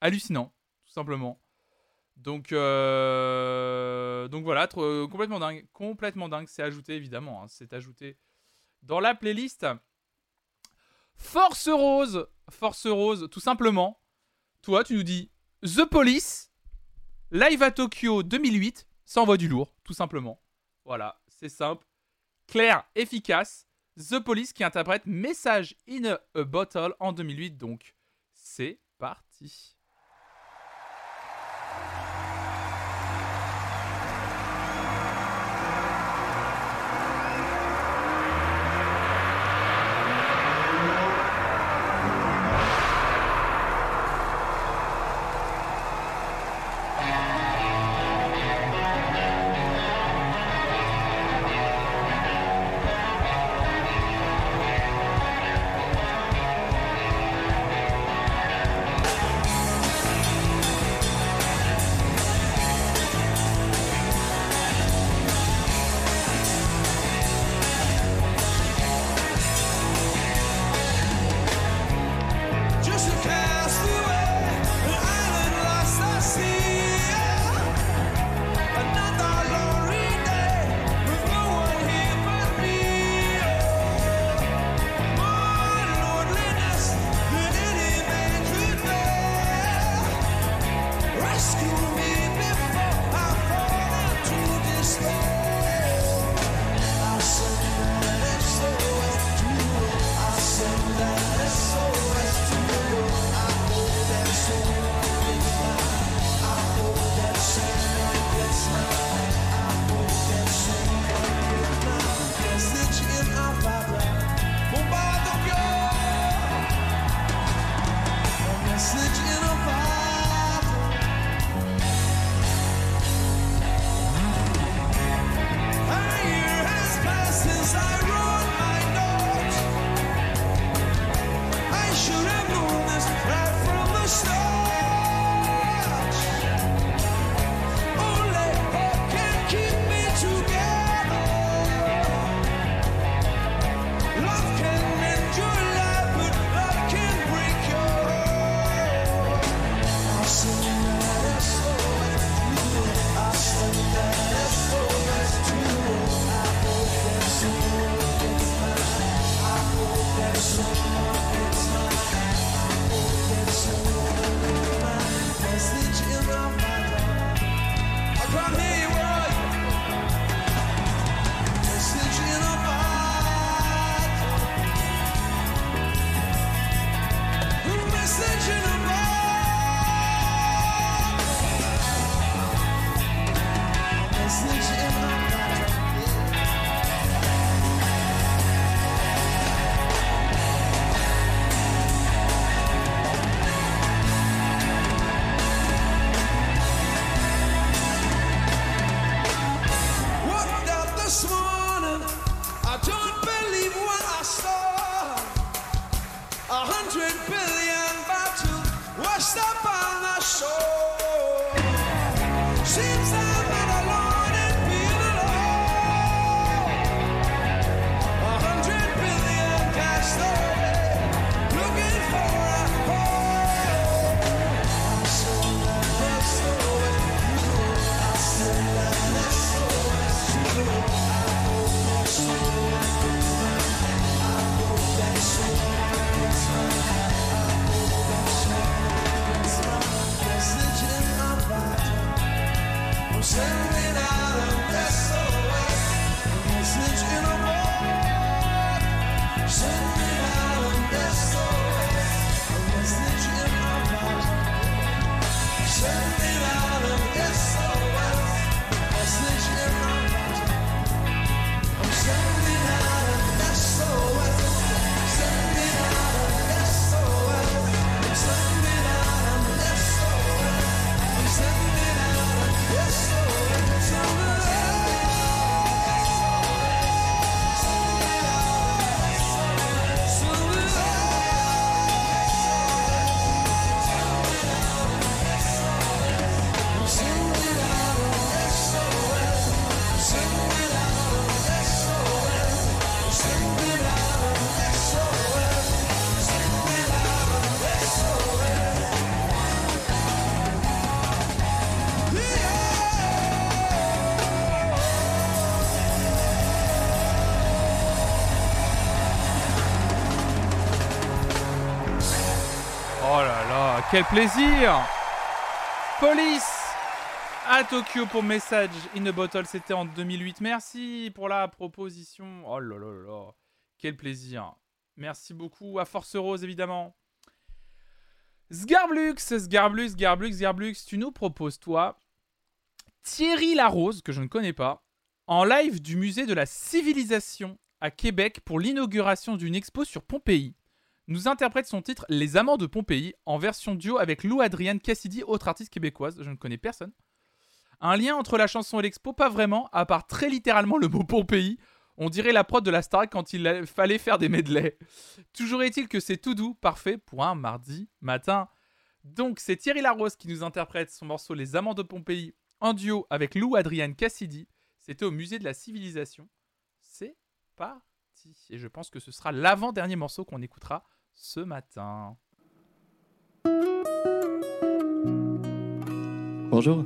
Hallucinant, tout simplement. Donc, euh... donc voilà, euh, complètement dingue. Complètement dingue, c'est ajouté évidemment. hein, c'est ajouté dans la playlist. Force Rose, Force Rose, tout simplement. Toi, tu nous dis The Police, Live à Tokyo 2008, ça envoie du lourd, tout simplement. Voilà, c'est simple, clair, efficace. The Police qui interprète Message in a Bottle en 2008, donc c'est parti. Quel plaisir Police à Tokyo pour Message in a Bottle, c'était en 2008. Merci pour la proposition. Oh là là là quel plaisir. Merci beaucoup à Force Rose évidemment. Sgarblux, Sgarblux, Sgarblux, Sgarblux, tu nous proposes toi Thierry Larose, que je ne connais pas, en live du musée de la civilisation à Québec pour l'inauguration d'une expo sur Pompéi nous interprète son titre Les Amants de Pompéi en version duo avec Lou Adrienne Cassidy, autre artiste québécoise, je ne connais personne. Un lien entre la chanson et l'expo, pas vraiment, à part très littéralement le mot Pompéi. On dirait la prod de la Star quand il fallait faire des medleys. Toujours est-il que c'est tout doux, parfait pour un mardi matin. Donc c'est Thierry Larose qui nous interprète son morceau Les Amants de Pompéi en duo avec Lou Adrienne Cassidy. C'était au musée de la civilisation. C'est parti. Et je pense que ce sera l'avant-dernier morceau qu'on écoutera ce matin. Bonjour,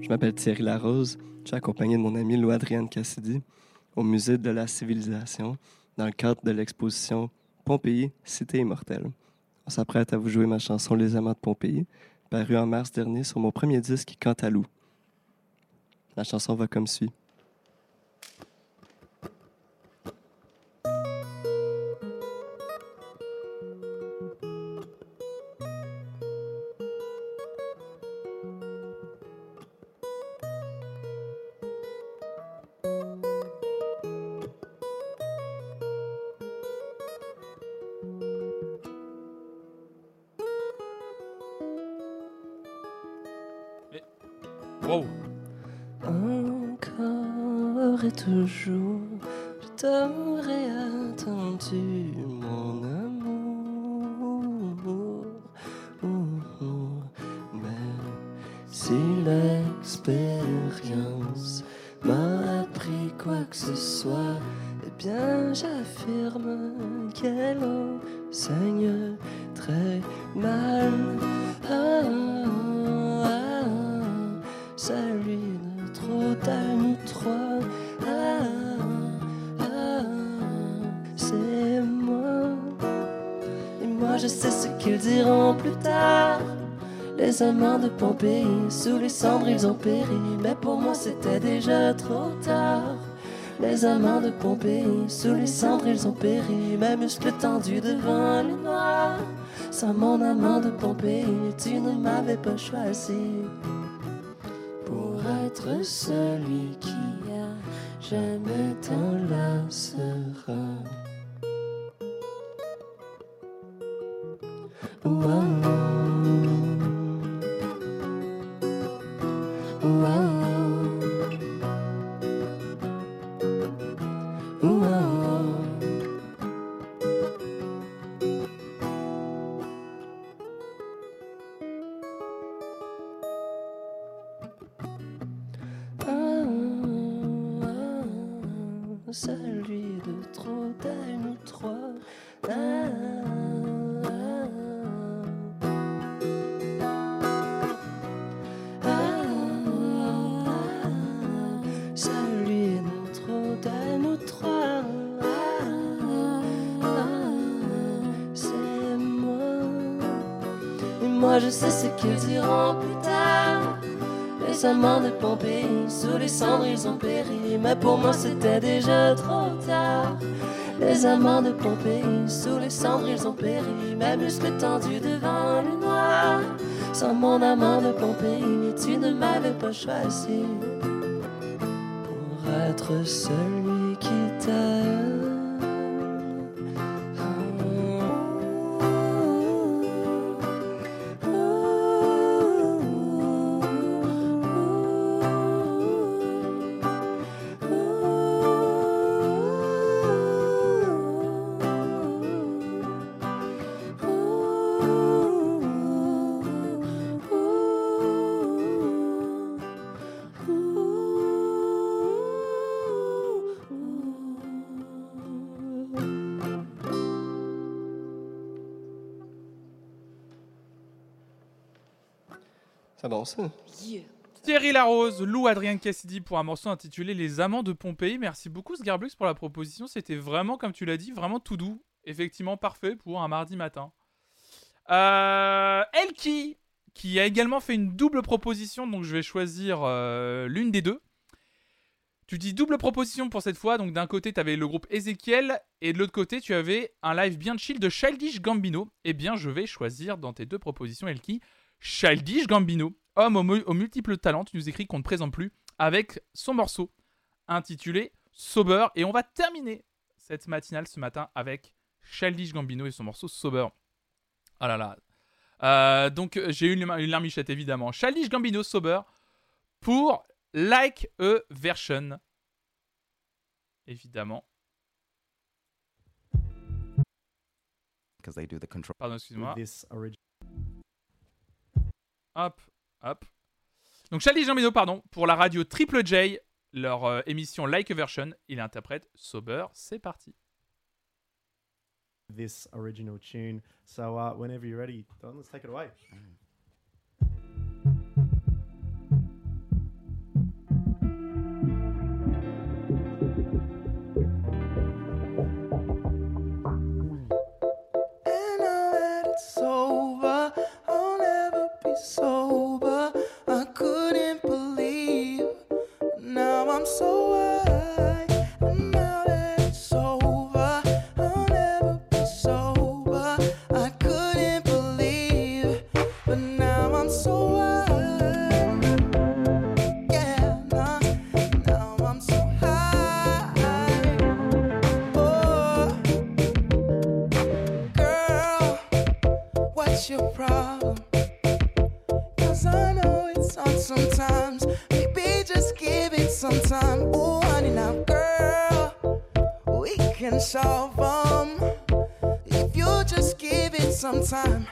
je m'appelle Thierry Larose. Je suis accompagné de mon ami Lou Adrienne Cassidy au Musée de la Civilisation dans le cadre de l'exposition Pompéi, Cité immortelle. On s'apprête à vous jouer ma chanson Les Amants de Pompéi, parue en mars dernier sur mon premier disque Cantalou. La chanson va comme suit. De Pompéi, sous les cendres ils ont péri. Mais pour moi c'était déjà trop tard. Les amants de Pompéi, sous les cendres ils ont péri. Mes muscles tendus devant les noirs. Sans mon amant de Pompéi, tu ne m'avais pas choisi pour être celui qui a jamais t'enlacera. Je sais ce qu'ils diront plus tard. Les amants de Pompéi, sous les cendres ils ont péri. Mais pour moi c'était déjà trop tard. Les amants de Pompéi, sous les cendres ils ont péri. Mes muscles tendus devant le noir. Sans mon amant de Pompéi, tu ne m'avais pas choisi pour être celui qui t'aime. Thierry Larose, Lou Adrien Cassidy pour un morceau intitulé Les Amants de Pompéi. Merci beaucoup Sgarblux pour la proposition. C'était vraiment, comme tu l'as dit, vraiment tout doux. Effectivement, parfait pour un mardi matin. Euh, Elki, qui a également fait une double proposition, donc je vais choisir euh, l'une des deux. Tu dis double proposition pour cette fois, donc d'un côté tu avais le groupe Ezekiel et de l'autre côté tu avais un live bien chill de Childish Gambino. Eh bien je vais choisir dans tes deux propositions Elki, Childish Gambino, homme aux, mu- aux multiples talents, tu nous écris qu'on ne présente plus, avec son morceau intitulé Sober. Et on va terminer cette matinale ce matin avec Childish Gambino et son morceau Sober. Ah là là. Euh, donc j'ai eu une, une larmichette évidemment. Childish Gambino Sober pour Like a Version. Évidemment. because they do the control. Pardon, excuse-moi. Hop, hop. Donc Charlie Gambino, pardon, pour la radio Triple J, leur euh, émission Like a Version, il interprète Sober. C'est parti. This original tune. So uh, whenever you're ready, Don, let's take it away. And now that it's over, I'll never be sober. Time,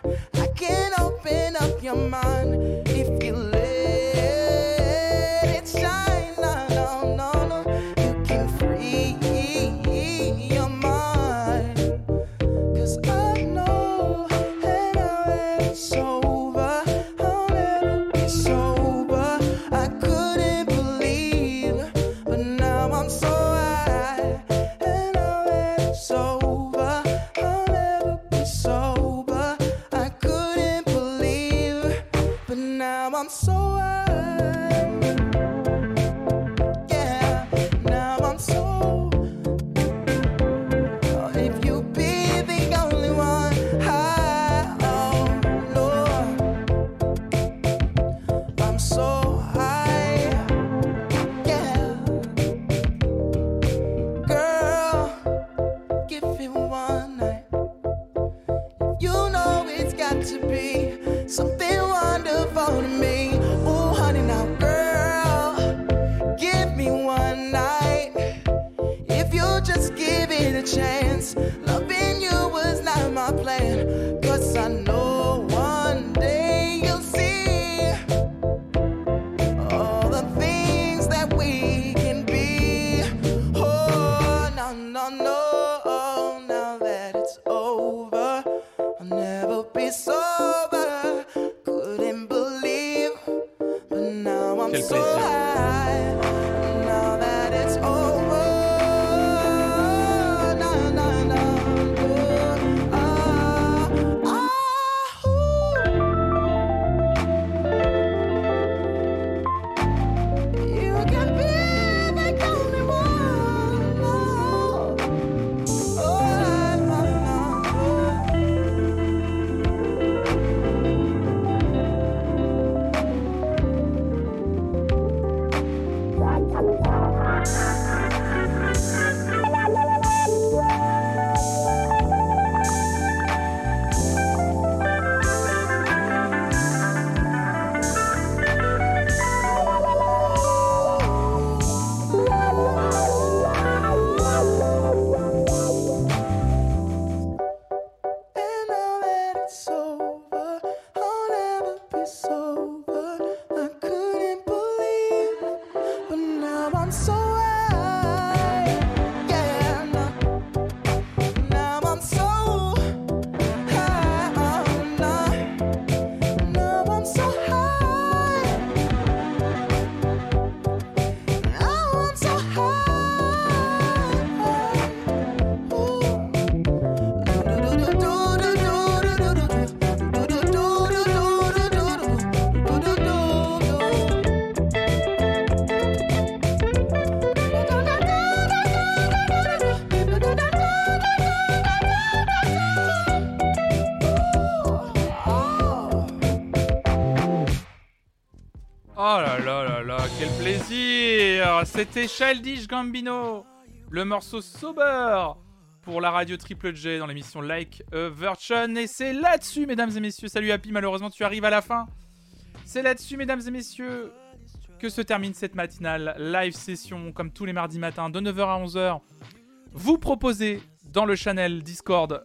quel plaisir C'était Childish Gambino, le morceau Sober pour la radio Triple J dans l'émission Like a Virgin. Et c'est là-dessus, mesdames et messieurs, salut Happy, malheureusement tu arrives à la fin. C'est là-dessus, mesdames et messieurs, que se termine cette matinale live session, comme tous les mardis matins, de 9h à 11h. Vous proposez dans le channel Discord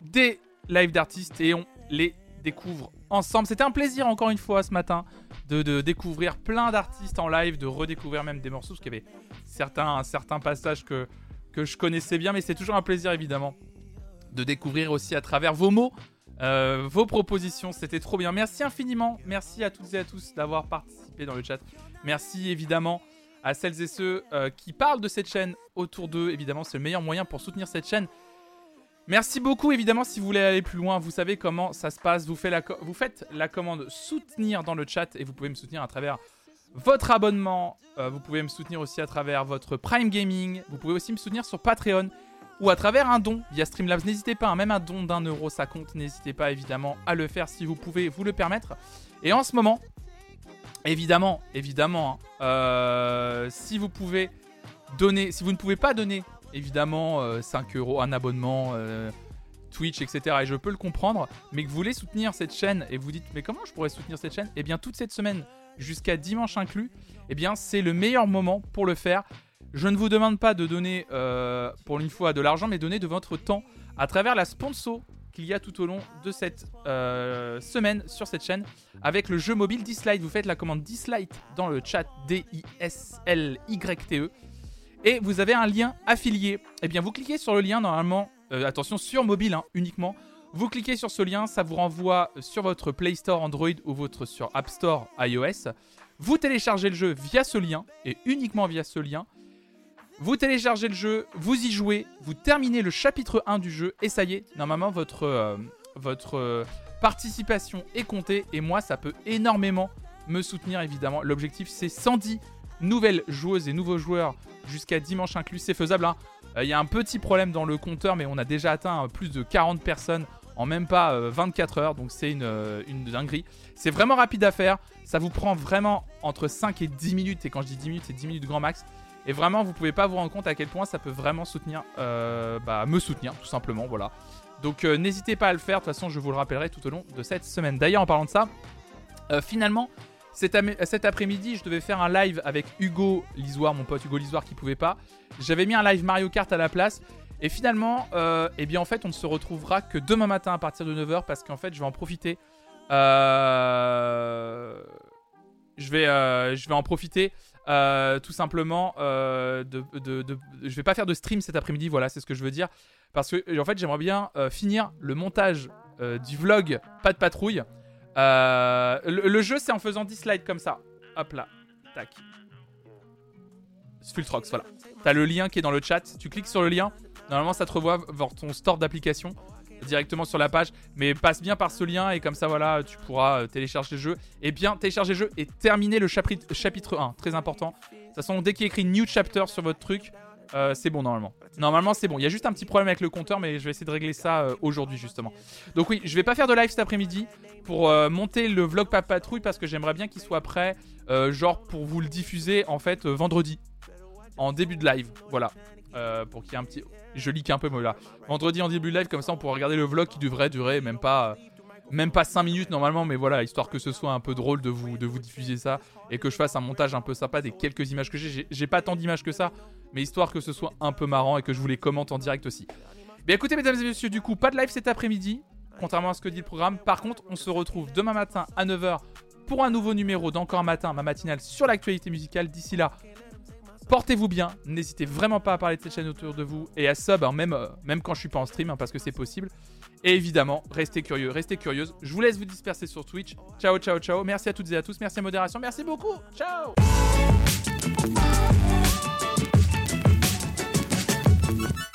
des lives d'artistes et on les découvre ensemble. C'était un plaisir encore une fois ce matin de, découvrir plein d'artistes en live, de redécouvrir même des morceaux, parce qu'il y avait certains, certains passages que, que je connaissais bien, mais c'est toujours un plaisir évidemment de découvrir aussi à travers vos mots, euh, vos propositions. C'était trop bien. Merci infiniment. Merci à toutes et à tous d'avoir participé dans le chat. Merci évidemment à celles et ceux euh, qui parlent de cette chaîne autour d'eux. Évidemment, c'est le meilleur moyen pour soutenir cette chaîne. Merci beaucoup, évidemment, si vous voulez aller plus loin, vous savez comment ça se passe. Vous, faites la commande soutenir dans le chat et vous pouvez me soutenir à travers votre abonnement. Euh, vous pouvez me soutenir aussi à travers votre Prime Gaming. Vous pouvez aussi me soutenir sur Patreon ou à travers un don via Streamlabs. N'hésitez pas, hein, même un don d'un euro, ça compte. N'hésitez pas évidemment à le faire si vous pouvez vous le permettre. Et en ce moment, évidemment, évidemment, hein, euh, si vous pouvez donner, si vous ne pouvez pas donner évidemment euh, 5 euros, un abonnement, euh, Twitch, etc. Et je peux le comprendre, mais que vous voulez soutenir cette chaîne et vous dites, mais comment je pourrais soutenir cette chaîne? Eh bien, toute cette semaine, jusqu'à dimanche inclus, eh bien, c'est le meilleur moment pour le faire. Je ne vous demande pas de donner, euh, pour une fois, de l'argent, mais donner de votre temps à travers la sponsor qu'il y a tout au long de cette euh, semaine sur cette chaîne avec le jeu mobile Dislite. Vous faites la commande Dislite dans le chat D-I-S-L-Y-T-E et vous avez un lien affilié. Eh bien, vous cliquez sur le lien normalement, euh, attention, sur mobile hein, uniquement. Vous cliquez sur ce lien, ça vous renvoie sur votre Play Store Android ou votre sur App Store iOS. Vous téléchargez le jeu via ce lien et uniquement via ce lien. Vous téléchargez le jeu, vous y jouez, vous terminez le chapitre 1 du jeu et ça y est, normalement votre, euh, votre euh, participation est comptée et moi ça peut énormément me soutenir évidemment. L'objectif c'est 110 nouvelles joueuses et nouveaux joueurs jusqu'à dimanche inclus, c'est faisable. hein. Euh, Il y a un petit problème dans le compteur mais on a déjà atteint euh, plus de 40 personnes en même pas euh, 24 heures donc c'est une, euh, dinguerie. C'est vraiment rapide à faire, ça vous prend vraiment entre 5 et 10 minutes et quand je dis 10 minutes c'est 10 minutes grand max. Et vraiment, vous pouvez pas vous rendre compte à quel point ça peut vraiment soutenir, euh, bah, me soutenir, tout simplement, voilà. Donc euh, n'hésitez pas à le faire, de toute façon, je vous le rappellerai tout au long de cette semaine. D'ailleurs, en parlant de ça, euh, finalement, cet, après-midi, je devais faire un live avec Hugo Lisoire, mon pote Hugo Lisoire qui pouvait pas. J'avais mis un live Mario Kart à la place. Et finalement, euh, eh bien, en fait, on ne se retrouvera que demain matin à partir de 9h parce qu'en fait, je vais en profiter. Euh, je, vais, euh, je vais en profiter tout simplement de, de, de- Je vais pas faire de stream cet après-midi, voilà, c'est ce que je veux dire. Parce que, en fait, j'aimerais bien finir le montage du vlog Pas de patrouille. Euh, le, jeu, c'est en faisant 10 slides comme ça. Hop là. Tac. Fultrox, voilà. T'as le lien qui est dans le chat. Tu cliques sur le lien. Normalement, ça te revoit vers ton store d'application directement sur la page. Mais passe bien par ce lien et comme ça, voilà, tu pourras euh, télécharger le jeu. Et bien télécharger le jeu et terminer le chapitre, chapitre 1. Très important. De toute façon, dès qu'il écrit New Chapter sur votre truc, euh, c'est bon normalement. Normalement, c'est bon. Il y a juste un petit problème avec le compteur, mais je vais essayer de régler ça euh, aujourd'hui justement. Donc oui, je vais pas faire de live cet après-midi pour euh, monter le vlog Papa Patrouille parce que j'aimerais bien qu'il soit prêt, genre pour vous le diffuser en fait vendredi, en début de live. Voilà, pour qu'il y ait un petit. Je leak un peu moi là. Vendredi en début de live, comme ça on pourra regarder le vlog qui devrait durer même pas. même pas 5 minutes normalement, mais voilà, histoire que ce soit un peu drôle de vous, de vous diffuser ça et que je fasse un montage un peu sympa des quelques images que. J'ai- J'ai pas tant d'images que ça, mais histoire que ce soit un peu marrant et que je vous les commente en direct aussi. Bien écoutez, mesdames et messieurs, du coup, pas de live cet après-midi, contrairement à ce que dit le programme. Par contre, on se retrouve demain matin à 9h pour un nouveau numéro d'Encore matin, ma matinale sur l'actualité musicale. D'ici là, portez-vous bien, n'hésitez vraiment pas à parler de cette chaîne autour de vous et à sub, hein, même, euh, même quand je suis pas en stream, hein, parce que c'est possible. Et évidemment, restez curieux, restez curieuse. Je vous laisse vous disperser sur Twitch. Ciao, ciao, ciao. Merci à toutes et à tous. Merci à Modération. Merci beaucoup. Ciao. Bye.